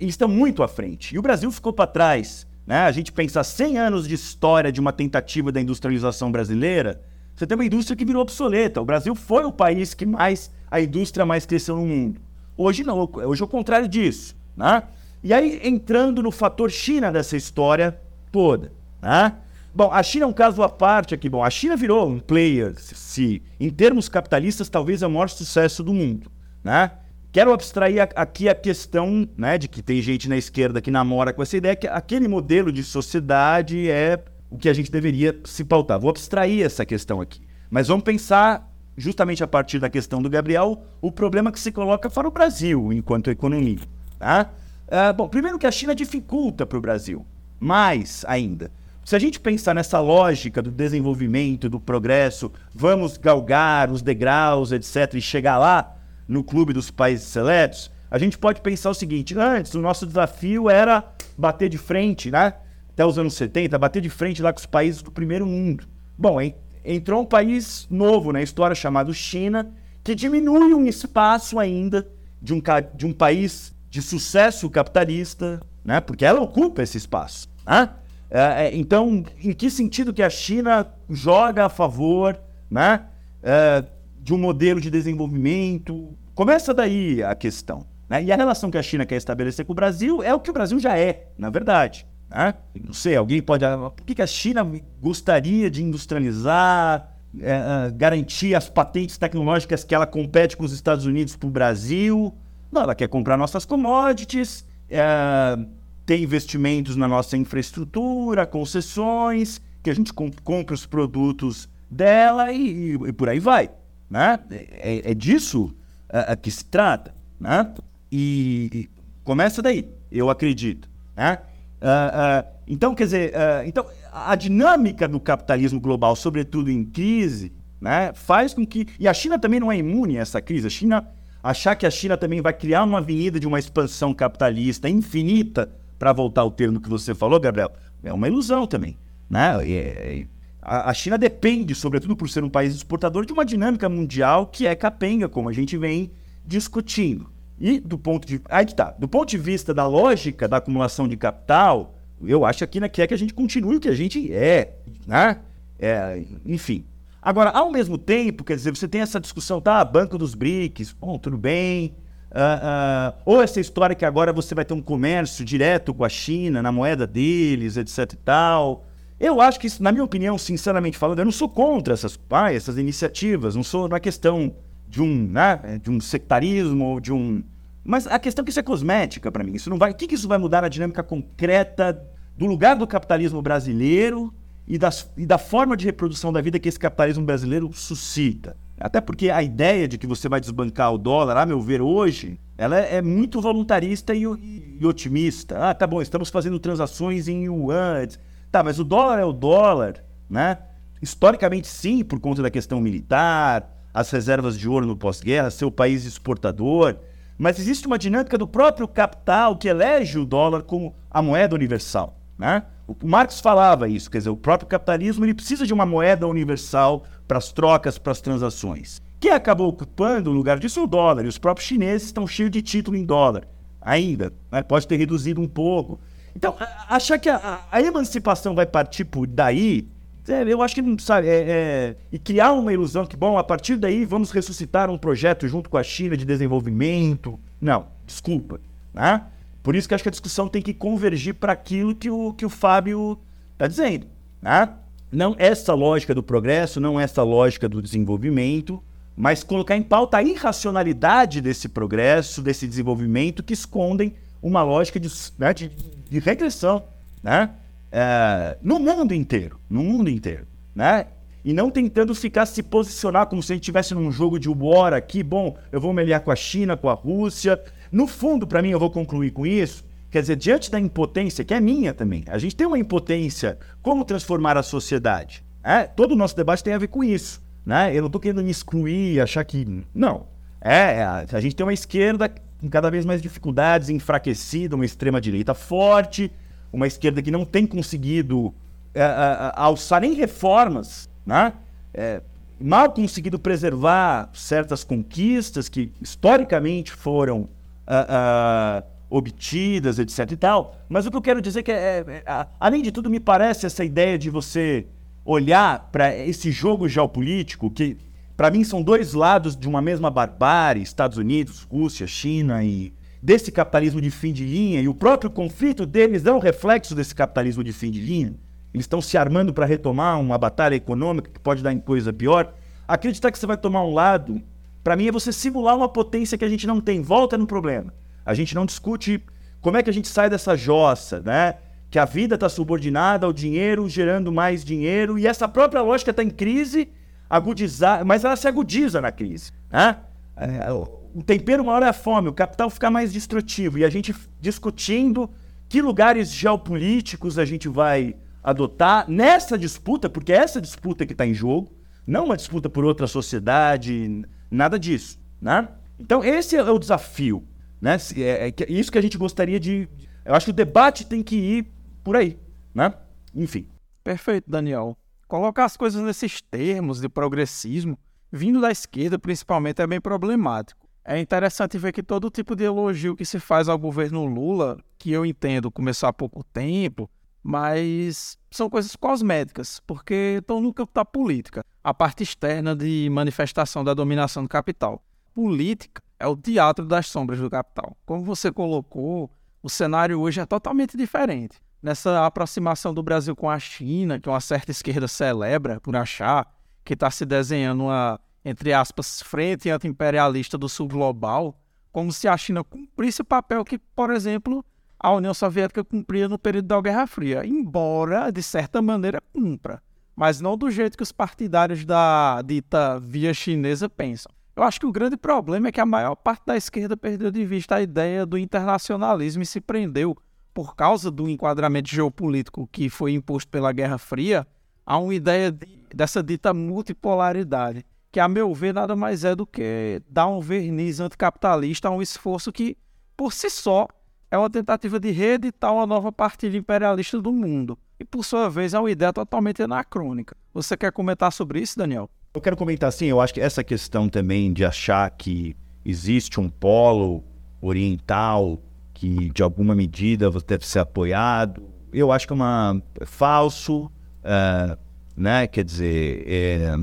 estão muito à frente. E o Brasil ficou para trás. Né? A gente pensa 100 anos de história de uma tentativa da industrialização brasileira, você tem uma indústria que virou obsoleta. O Brasil foi o país que mais, a indústria mais cresceu no mundo. Hoje não, hoje é o contrário disso. Né? E aí, entrando no fator China dessa história toda. Né? Bom, a China é um caso à parte aqui. Bom, a China virou um player, se em termos capitalistas, talvez é o maior sucesso do mundo. Né? Quero abstrair aqui a questão né, de que tem gente na esquerda que namora com essa ideia que aquele modelo de sociedade é o que a gente deveria se pautar. Vou abstrair essa questão aqui. Mas vamos pensar, justamente a partir da questão do Gabriel, o problema que se coloca para o Brasil enquanto economia. Tá? Uh, bom, primeiro que a China dificulta para o Brasil, mais ainda. Se a gente pensar nessa lógica do desenvolvimento, do progresso, vamos galgar os degraus, etc., e chegar lá, no clube dos países seletos, a gente pode pensar o seguinte: antes o nosso desafio era bater de frente, né? Até os anos 70, bater de frente lá com os países do primeiro mundo. Bom, entrou um país novo na história chamado China, que diminui um espaço ainda de um, de um país de sucesso capitalista, né? Porque ela ocupa esse espaço. Né? É, é então, em que sentido que a China joga a favor, né? É, de um modelo de desenvolvimento Começa daí a questão. Né? E a relação que a China quer estabelecer com o Brasil é o que o Brasil já é, na verdade. Né? Não sei, alguém pode. Ah, por que, a China gostaria de industrializar, é, é, garantir as patentes tecnológicas que ela compete com os Estados Unidos para o Brasil? Não, ela quer comprar nossas commodities, é, ter investimentos na nossa infraestrutura, concessões, que a gente comp compre os produtos dela e, e, por aí vai. Né? É, é disso a, a que se trata, né? E, começa daí, eu acredito, né? Uh, uh, então, quer dizer, uh, então, a dinâmica do capitalismo global, sobretudo em crise, né, faz com que. E a China também não é imune a essa crise. A China, achar que a China também vai criar uma avenida de uma expansão capitalista infinita, para voltar ao termo que você falou, Gabriel, é uma ilusão também. Né? É, a, China depende, sobretudo por ser um país exportador, de uma dinâmica mundial que é capenga, como a gente vem discutindo. E do ponto de. Aí tá. Do ponto de vista da lógica da acumulação de capital, eu acho aqui né, que é que a gente continue o que a gente é. Né? É, enfim. Agora, ao mesmo tempo, quer dizer, você tem essa discussão, tá? Banco dos BRICS, bom, tudo bem. Uh, uh, ou essa história que agora você vai ter um comércio direto com a China, na moeda deles, etc e tal. Eu acho que isso, na minha opinião, sinceramente falando, eu não sou contra essas, ah, essas iniciativas, não sou na questão de um, né, de um sectarismo ou de um. Mas a questão é que isso é cosmética para mim. Isso não vai. O que, que isso vai mudar na dinâmica concreta do lugar do capitalismo brasileiro e, das, e da forma de reprodução da vida que esse capitalismo brasileiro suscita? Até porque a ideia de que você vai desbancar o dólar, a meu ver, hoje, ela é, é muito voluntarista e, e, e, otimista. Ah, tá bom, estamos fazendo transações em yuan. Tá, mas o dólar é o dólar, né? Historicamente, sim, por conta da questão militar, as reservas de ouro no pós-guerra, ser o país exportador. Mas existe uma dinâmica do próprio capital que elege o dólar como a moeda universal. Né? O Marx falava isso, quer dizer, o próprio capitalismo ele precisa de uma moeda universal para as trocas, para as transações. Quem acabou ocupando o lugar disso é o dólar, e os próprios chineses estão cheios de título em dólar ainda. Né? Pode ter reduzido um pouco, então, achar que a, a, emancipação vai partir por daí, é, eu acho que não sabe. É, é, e criar uma ilusão que, bom, a partir daí vamos ressuscitar um projeto junto com a China de desenvolvimento. Não, desculpa. Né? Por isso que acho que a discussão tem que convergir para aquilo que o, que o Fábio está dizendo. Né? Não essa lógica do progresso, não essa lógica do desenvolvimento, mas colocar em pauta a irracionalidade desse progresso, desse desenvolvimento que escondem uma lógica de, né, de, de regressão, né? É, no mundo inteiro, no mundo inteiro, né? E não tentando ficar se posicionar como se a gente estivesse num jogo de war aqui, bom, eu vou me aliar com a China, com a Rússia. No fundo, para mim, eu vou concluir com isso, quer dizer, diante da impotência, que é minha também, a gente tem uma impotência, como transformar a sociedade? É, todo o nosso debate tem a ver com isso, né? Eu não estou querendo me excluir, achar que... Não, é, a gente tem uma esquerda com cada vez mais dificuldades, enfraquecida, uma extrema-direita forte, uma esquerda que não tem conseguido é, é, alçar nem reformas, né? É, mal conseguido preservar certas conquistas que historicamente foram uh, uh, obtidas, etc e tal. Mas o que eu quero dizer é que, é, é, além de tudo, me parece essa ideia de você olhar para esse jogo geopolítico que para mim, são dois lados de uma mesma barbárie: Estados Unidos, Rússia, China e desse capitalismo de fim de linha. E o próprio conflito deles é um reflexo desse capitalismo de fim de linha. Eles estão se armando para retomar uma batalha econômica que pode dar em coisa pior. Acreditar que você vai tomar um lado, para mim, é você simular uma potência que a gente não tem. Volta no problema. A gente não discute como é que a gente sai dessa jossa, né? Que a vida está subordinada ao dinheiro, gerando mais dinheiro, e essa própria lógica está em crise agudizar, mas ela se agudiza na crise. Né? É, o tempero maior é a fome, o capital fica mais destrutivo. E a gente discutindo que lugares geopolíticos a gente vai adotar nessa disputa, porque é essa disputa que está em jogo, não uma disputa por outra sociedade, nada disso. Né? Então, esse é o desafio. Né? É, é, é isso que a gente gostaria de. Eu acho que o debate tem que ir por aí. Né? Enfim. Perfeito, Daniel. Colocar as coisas nesses termos de progressismo, vindo da esquerda principalmente, é bem problemático. É interessante ver que todo tipo de elogio que se faz ao governo Lula, que eu entendo começou há pouco tempo, mas são coisas cosméticas, porque estão no campo da política, a parte externa de manifestação da dominação do capital. Política é o teatro das sombras do capital. Como você colocou, o cenário hoje é totalmente diferente nessa aproximação do Brasil com a China, que uma certa esquerda celebra por achar que está se desenhando uma, entre aspas, frente anti-imperialista do sul global, como se a China cumprisse o papel que, por exemplo, a União Soviética cumpria no período da Guerra Fria, embora, de certa maneira, cumpra, mas não do jeito que os partidários da dita via chinesa pensam. Eu acho que o grande problema é que a maior parte da esquerda perdeu de vista a ideia do internacionalismo e se prendeu por causa do enquadramento geopolítico que foi imposto pela Guerra Fria, há uma ideia de, dessa dita multipolaridade, que, a meu ver, nada mais é do que dar um verniz anticapitalista a um esforço que, por si só, é uma tentativa de reeditar uma nova partilha imperialista do mundo. E, por sua vez, é uma ideia totalmente anacrônica. Você quer comentar sobre isso, Daniel? Eu quero comentar sim. Eu acho que essa questão também de achar que existe um polo oriental que de alguma medida você deve ser apoiado. Eu acho que é uma é falso, uh, né? Quer dizer, é,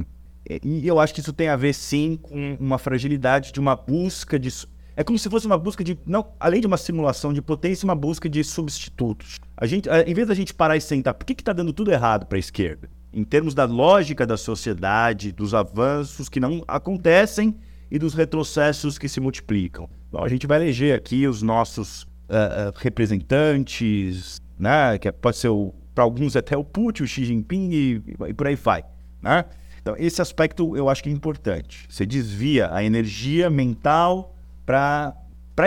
eu acho que isso tem a ver sim com uma fragilidade de uma busca de é como se fosse uma busca de não além de uma simulação de potência, uma busca de substitutos. A gente, em vez da gente parar e sentar, por que está dando tudo errado para a esquerda? Em termos da lógica da sociedade, dos avanços que não acontecem e dos retrocessos que se multiplicam. Bom, a gente vai eleger aqui os nossos uh, representantes, né? Que pode ser para alguns até o Putin, o Xi Jinping e, e, por aí vai, né? Então esse aspecto eu acho que é importante. Você desvia a energia mental para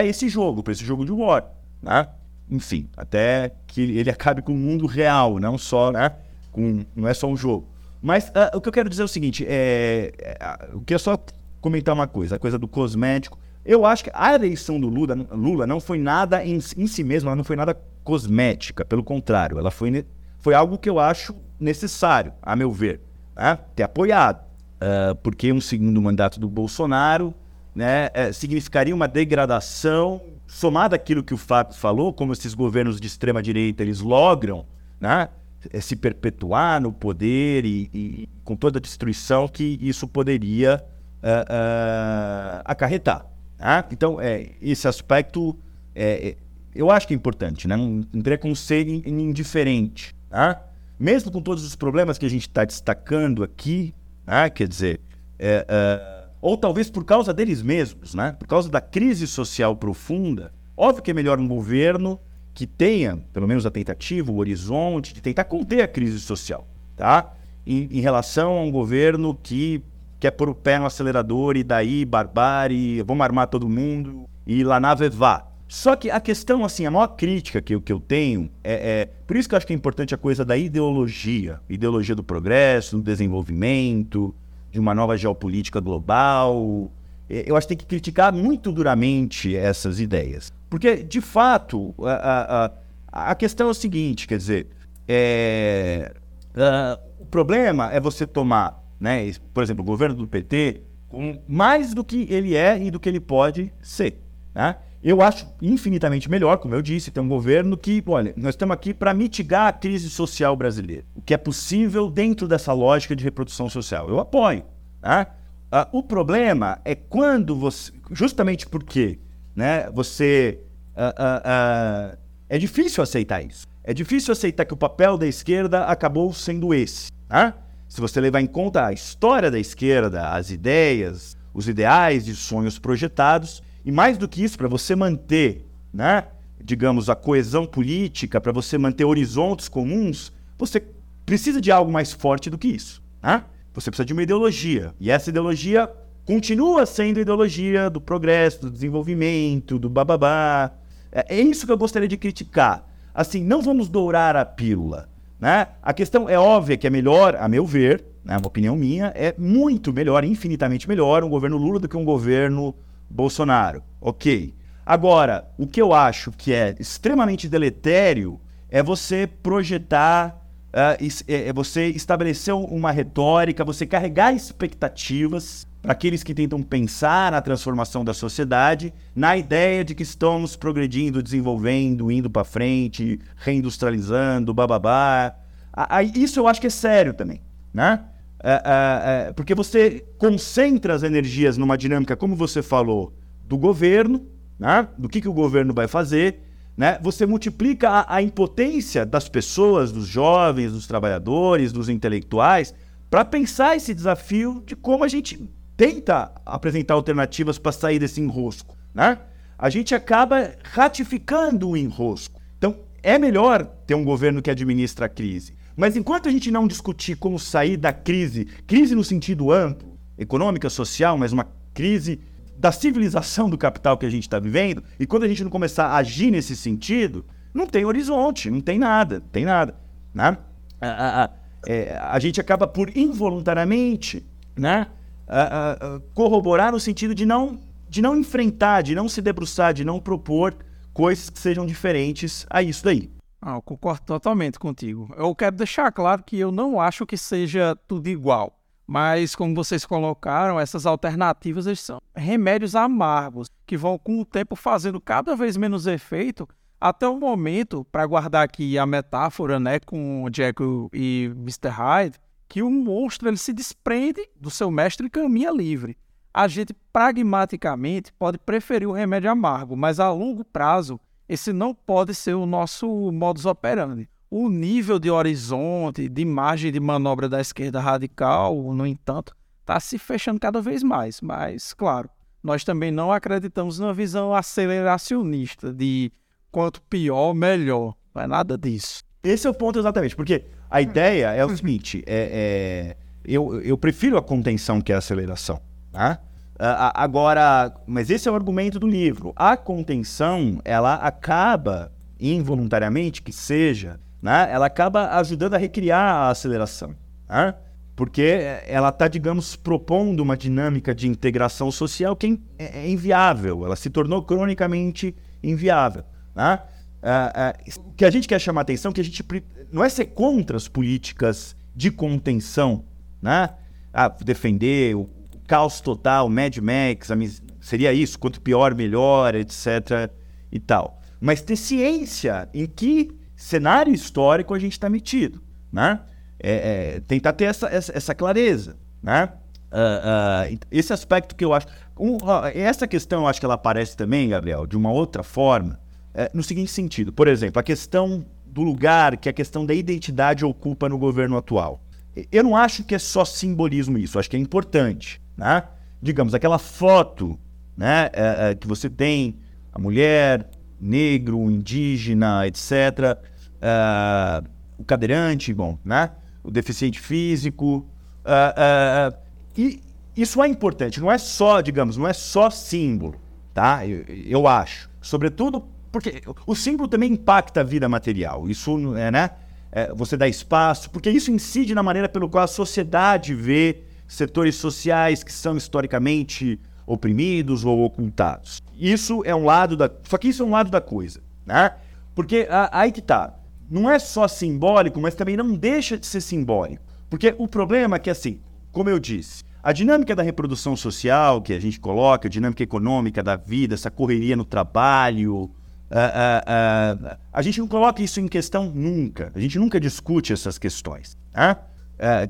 esse jogo, para esse jogo de war, né? Enfim, até que ele acabe com o mundo real, não só, né? Com, não é só um jogo. Mas uh, o que eu quero dizer é o seguinte: é, é, eu queria só comentar uma coisa, a coisa do cosmético. Eu acho que a eleição do Lula, Lula não foi nada em, em si mesma, ela não foi nada cosmética, pelo contrário, ela foi, foi algo que eu acho necessário, a meu ver, né? ter apoiado. Uh, porque um segundo mandato do Bolsonaro né, é, significaria uma degradação, somada àquilo que o Fábio falou, como esses governos de extrema-direita eles logram né, é, se perpetuar no poder e, e, com toda a destruição que isso poderia uh, uh, acarretar. Tá? Então, é, esse aspecto é, é, eu acho que é importante, né? não, não ser indiferente. Tá? Mesmo com todos os problemas que a gente está destacando aqui, tá? quer dizer, é, é, ou talvez por causa deles mesmos, né? Por causa da crise social profunda. Óbvio que é melhor um governo que tenha, pelo menos a tentativa, o horizonte de tentar conter a crise social, tá? Em, em relação a um governo que quer pôr o pé no acelerador e daí barbárie, vamos armar todo mundo e lá nave vá. Só que a questão, assim, a maior crítica que que eu tenho é, é, Por isso que eu acho que é importante a coisa da ideologia. Ideologia do progresso, do desenvolvimento, de uma nova geopolítica global. É, eu acho que tem que criticar muito duramente essas ideias. Porque, de fato, a, a, a questão é o seguinte: quer dizer, é, o problema é você tomar, né, por exemplo, o governo do PT, com mais do que ele é e do que ele pode ser. Né? Eu acho infinitamente melhor, como eu disse, ter um governo que, olha, nós estamos aqui para mitigar a crise social brasileira. O que é possível dentro dessa lógica de reprodução social. Eu apoio. Né? Uh, o problema é quando você. Justamente porque né, você. Uh, uh, é difícil aceitar isso. É difícil aceitar que o papel da esquerda acabou sendo esse. Né? Se você levar em conta a história da esquerda, as ideias, os ideais e sonhos projetados, e mais do que isso, para você manter, né, digamos, a coesão política, para você manter horizontes comuns, você precisa de algo mais forte do que isso. Né? Você precisa de uma ideologia. E essa ideologia continua sendo a ideologia do progresso, do desenvolvimento, do bababá. É, é isso que eu gostaria de criticar. Assim, não vamos dourar a pílula. Né? A questão é óbvia que é melhor, a meu ver, né, uma opinião minha, é muito melhor, infinitamente melhor, um governo Lula do que um governo Bolsonaro. Ok. Agora, o que eu acho que é extremamente deletério é você projetar, uh, é você estabelecer uma retórica, você carregar expectativas para aqueles que tentam pensar na transformação da sociedade, na ideia de que estamos progredindo, desenvolvendo, indo para frente, reindustrializando, bababá. Isso eu acho que é sério também, né? É, é, é, porque você concentra as energias numa dinâmica, como você falou, do governo, né? do que, que o governo vai fazer, né? você multiplica a, a impotência das pessoas, dos jovens, dos trabalhadores, dos intelectuais, para pensar esse desafio de como a gente tenta apresentar alternativas para sair desse enrosco. Né? A gente acaba ratificando o enrosco. Então, é melhor ter um governo que administra a crise. Mas enquanto a gente não discutir como sair da crise, crise no sentido amplo, econômica, social, mas uma crise da civilização do capital que a gente está vivendo, e quando a gente não começar a agir nesse sentido, não tem horizonte, não tem nada, não tem nada. Né? A, a, a, é, a gente acaba por involuntariamente né, corroborar no sentido de não, de não enfrentar, de não se debruçar, de não propor coisas que sejam diferentes a isso daí. Ah, eu concordo totalmente contigo. Eu quero deixar claro que eu não acho que seja tudo igual. Mas, como vocês colocaram, essas alternativas são remédios amargos que vão, com o tempo, fazendo cada vez menos efeito até o momento, para guardar aqui a metáfora né, com Jekyll e Mr. Hyde, que o monstro ele se desprende do seu mestre e caminha livre. A gente, pragmaticamente, pode preferir o remédio amargo, mas a longo prazo esse não pode ser o nosso modus operandi. O nível de horizonte, de margem de manobra da esquerda radical, no entanto, está se fechando cada vez mais. Mas, claro, nós também não acreditamos numa visão aceleracionista de quanto pior, melhor. Não é nada disso. Esse é o ponto exatamente, porque a ideia é o seguinte: é, é eu, eu prefiro a contenção que a aceleração. Tá? Agora, mas esse é o argumento do livro. A contenção, ela acaba, involuntariamente que seja, né, ela acaba ajudando a recriar a aceleração. Né? Porque ela está, digamos, propondo uma dinâmica de integração social que é, é, é inviável. Ela se tornou cronicamente inviável. Né? O que a gente quer chamar atenção é que a gente não é ser contra as políticas de contenção, né? Ah, defender o caos total, Mad Max, seria isso, quanto pior, melhor, etc. e tal. Mas ter ciência em que cenário histórico a gente está metido, né? É, é, tentar ter essa, essa, essa clareza, né? Uh, uh, esse aspecto que eu acho. Um, uh, essa questão eu acho que ela aparece também, Gabriel, de uma outra forma, é, no seguinte sentido. Por exemplo, a questão do lugar que a questão da identidade ocupa no governo atual. Eu não acho que é só simbolismo isso, acho que é importante. Né? digamos, aquela foto né, é, é, que você tem a mulher, negro, indígena, etc., é, o cadeirante, bom, né, o deficiente físico. É, é, e isso é importante, não é só, digamos, não é só símbolo, tá? Eu, eu acho. Sobretudo porque o símbolo também impacta a vida material. Isso é, né? É, você dá espaço, porque isso incide na maneira pelo qual a sociedade vê setores sociais que são historicamente oprimidos ou ocultados. Isso é um lado da. Só que isso é um lado da coisa, né? Porque a, aí que tá. Não é só simbólico, mas também não deixa de ser simbólico. Porque o problema é que, assim, como eu disse, a dinâmica da reprodução social que a gente coloca, a dinâmica econômica da vida, essa correria no trabalho, Uh, uh, uh, a gente não coloca isso em questão nunca. A gente nunca discute essas questões. Né?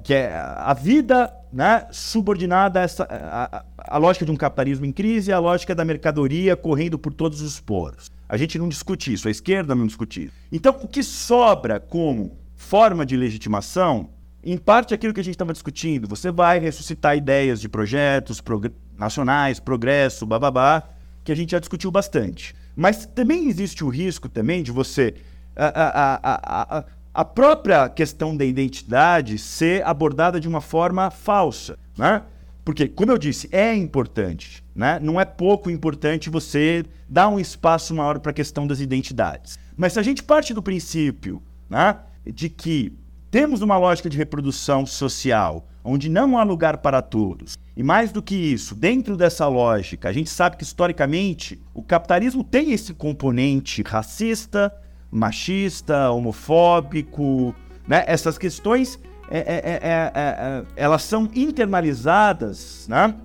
que é a vida né, subordinada a, essa, a, a, lógica de um capitalismo em crise, a lógica da mercadoria correndo por todos os poros. A gente não discute isso, a esquerda não discute isso. Então, o que sobra como forma de legitimação, em parte é aquilo que a gente estava discutindo. Você vai ressuscitar ideias de projetos prog nacionais, progresso, bababá, que a gente já discutiu bastante. Mas também existe o risco também de você. A, a, a, a, própria questão da identidade ser abordada de uma forma falsa. Né? Porque, como eu disse, é importante. Né? Não é pouco importante você dar um espaço maior para a questão das identidades. Mas se a gente parte do princípio né, de que temos uma lógica de reprodução social onde não há lugar para todos. E mais do que isso, dentro dessa lógica, a gente sabe que historicamente o capitalismo tem esse componente racista, machista, homofóbico, né? Essas questões é, é, é, elas são internalizadas, né?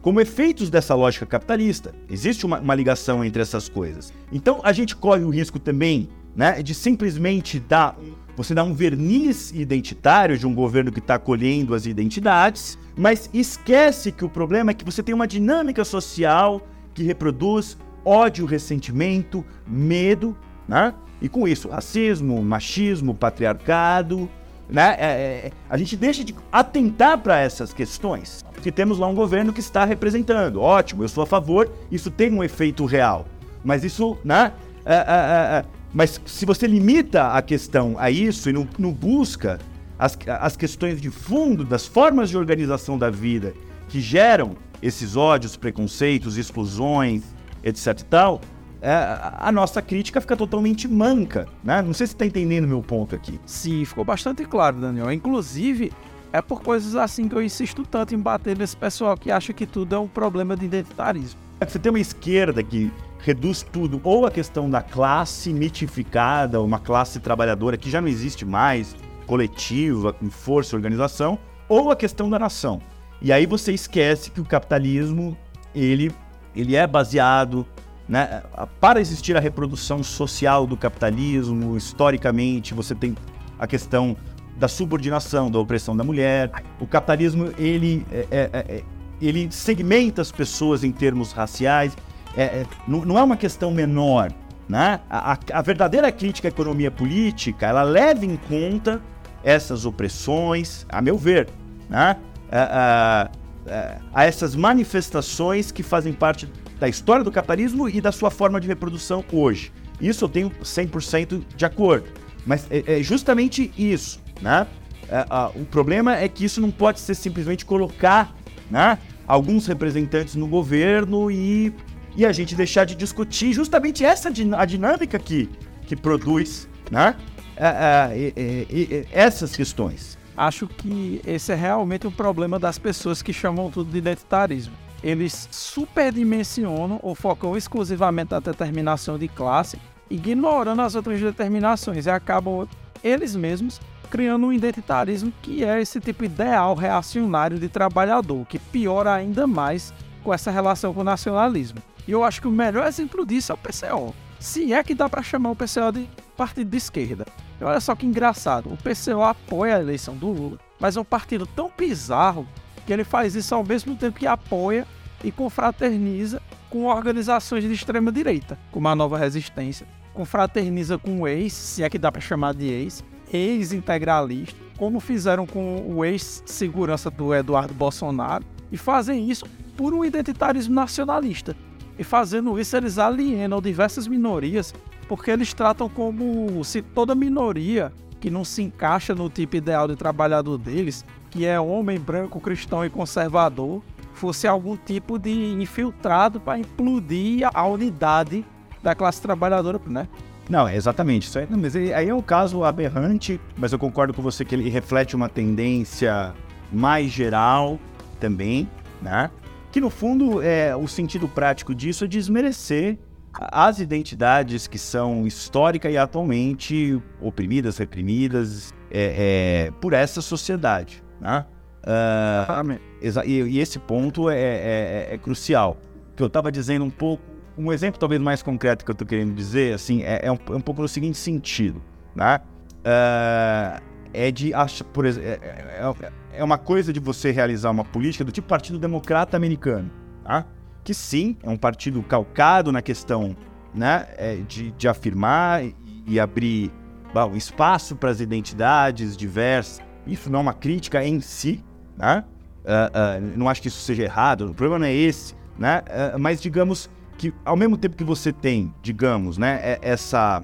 como efeitos dessa lógica capitalista. Existe uma, uma ligação entre essas coisas. Então a gente corre o risco também né, de simplesmente dar você dá um verniz identitário de um governo que está acolhendo as identidades, mas esquece que o problema é que você tem uma dinâmica social que reproduz ódio, ressentimento, medo, né? E com isso, racismo, machismo, patriarcado, né? É, é, a gente deixa de atentar para essas questões. Que temos lá um governo que está representando. Ótimo, eu sou a favor, isso tem um efeito real. Mas isso, né? É, é, é mas se você limita a questão a isso e não, não busca as, as questões de fundo das formas de organização da vida que geram esses ódios, preconceitos, exclusões, etc e tal, é, a nossa crítica fica totalmente manca, né? Não sei se está entendendo meu ponto aqui. Sim, ficou bastante claro, Daniel. Inclusive, é por coisas assim que eu insisto tanto em bater nesse pessoal que acha que tudo é um problema de identitarismo. Você tem uma esquerda que reduz tudo, ou a questão da classe mitificada, uma classe trabalhadora que já não existe mais, coletiva, com força organização, ou a questão da nação. E aí você esquece que o capitalismo, ele, ele é baseado, né, para existir a reprodução social do capitalismo, historicamente, você tem a questão da subordinação, da opressão da mulher. O capitalismo, ele, é, é, é, ele segmenta as pessoas em termos raciais é, é, não, é uma questão menor. Né? A, a, verdadeira crítica à economia política ela leva em conta essas opressões, a meu ver, né? a, a, a essas manifestações que fazem parte da história do capitalismo e da sua forma de reprodução hoje. Isso eu tenho 100% de acordo. Mas é, é justamente isso. Né? É, o problema é que isso não pode ser simplesmente colocar né, alguns representantes no governo e e a gente deixar de discutir justamente essa a dinâmica que, que produz né? É, é, essas questões. Acho que esse é realmente o problema das pessoas que chamam tudo de identitarismo. Eles superdimensionam ou focam exclusivamente na determinação de classe, ignorando as outras determinações e acabam eles mesmos criando um identitarismo que é esse tipo ideal reacionário de trabalhador, que piora ainda mais com essa relação com o nacionalismo. E eu acho que o melhor exemplo disso é o PCO. Se é que dá para chamar o PCO de partido de esquerda. E olha só que engraçado, o PCO apoia a eleição do Lula, mas é um partido tão bizarro que ele faz isso ao mesmo tempo que apoia e confraterniza com organizações de extrema direita, como a Nova Resistência, confraterniza com o ex, se é que dá para chamar de ex, ex-integralista, como fizeram com o ex-segurança do Eduardo Bolsonaro, E fazem isso por um identitarismo nacionalista. E fazendo isso, eles alienam diversas minorias, porque eles tratam como se toda minoria que não se encaixa no tipo ideal de trabalhador deles, que é homem branco, cristão e conservador, fosse algum tipo de infiltrado para implodir a unidade da classe trabalhadora, né? Não, exatamente. Isso aí, não, mas aí é um caso aberrante, mas eu concordo com você que ele reflete uma tendência mais geral também, né? Que no fundo é o sentido prático disso é desmerecer as identidades que são histórica e atualmente oprimidas, reprimidas é, é, por essa sociedade, né? Uh, e, e, esse ponto é, é, é, é crucial. Que eu estava dizendo um pouco, um exemplo talvez mais concreto que eu estou querendo dizer, assim, é, é, um, um pouco no seguinte sentido, né? Uh, é de achar, por exemplo, é, é, uma coisa de você realizar uma política do tipo Partido Democrata Americano, tá? Que sim, é um partido calcado na questão, né, de, de afirmar e, e abrir bom, espaço para as identidades diversas. Isso não é uma crítica em si, né? Uh, uh, não acho que isso seja errado, o problema não é esse, né? Uh, mas digamos que ao mesmo tempo que você tem, digamos, né, é, essa.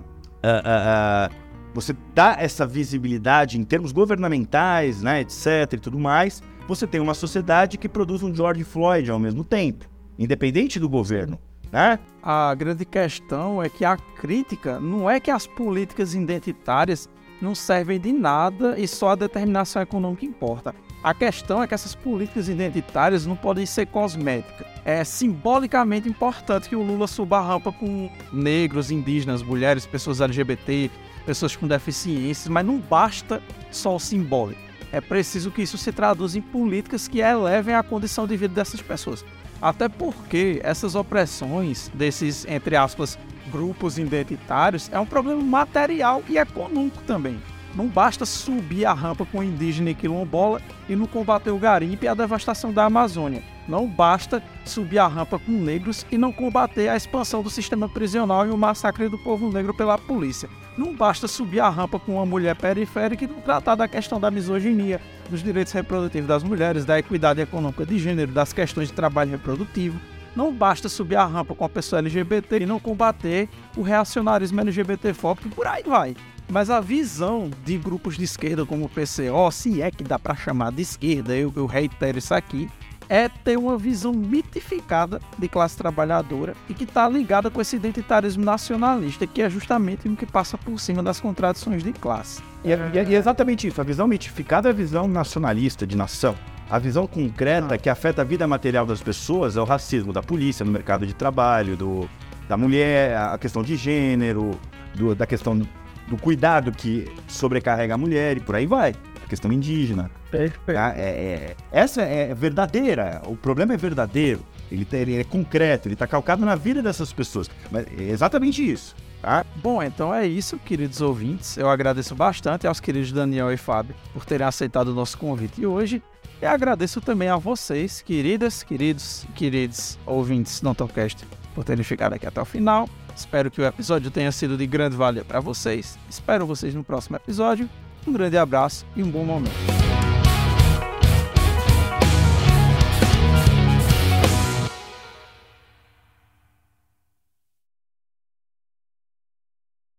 Você dá essa visibilidade em termos governamentais, né, etc. e tudo mais, você tem uma sociedade que produz um George Floyd ao mesmo tempo, independente do governo. Né? A grande questão é que a crítica não é que as políticas identitárias não servem de nada e só a determinação econômica importa. A questão é que essas políticas identitárias não podem ser cosméticas. É simbolicamente importante que o Lula suba a rampa com negros, indígenas, mulheres, pessoas LGBT, pessoas com deficiências, mas não basta só o simbólico. É preciso que isso se traduza em políticas que elevem a condição de vida dessas pessoas. Até porque essas opressões desses, entre aspas, grupos identitários é um problema material e econômico também. Não basta subir a rampa com indígena e quilombola e não combater o garimpo e a devastação da Amazônia. Não basta subir a rampa com negros e não combater a expansão do sistema prisional e o massacre do povo negro pela polícia. Não basta subir a rampa com uma mulher periférica e não tratar da questão da misoginia, dos direitos reprodutivos das mulheres, da equidade econômica de gênero, das questões de trabalho reprodutivo. Não basta subir a rampa com a pessoa LGBT e não combater o reacionarismo LGBTfóbico e por aí vai. Mas a visão de grupos de esquerda como o PCO, se é que dá para chamar de esquerda, eu, eu reitero isso aqui, é ter uma visão mitificada de classe trabalhadora e que está ligada com esse identitarismo nacionalista, que é justamente o que passa por cima das contradições de classe. E é, e é exatamente isso, a visão mitificada é a visão nacionalista de nação. A visão concreta que afeta a vida material das pessoas é o racismo da polícia no mercado de trabalho, do, da mulher, a questão de gênero, do, da questão do cuidado que sobrecarrega a mulher e por aí vai. A questão indígena. Perfeito. Tá? É, é, essa é verdadeira. O problema é verdadeiro. Ele, tá, ele é concreto, ele está calcado na vida dessas pessoas. Mas é exatamente isso. Tá? Bom, então é isso, queridos ouvintes. Eu agradeço bastante aos queridos Daniel e Fábio por terem aceitado o nosso convite hoje. E agradeço também a vocês, queridas, queridos, queridos ouvintes do Antocast, por terem ficado aqui até o final. Espero que o episódio tenha sido de grande valia para vocês. Espero vocês no próximo episódio. Um grande abraço e um bom momento.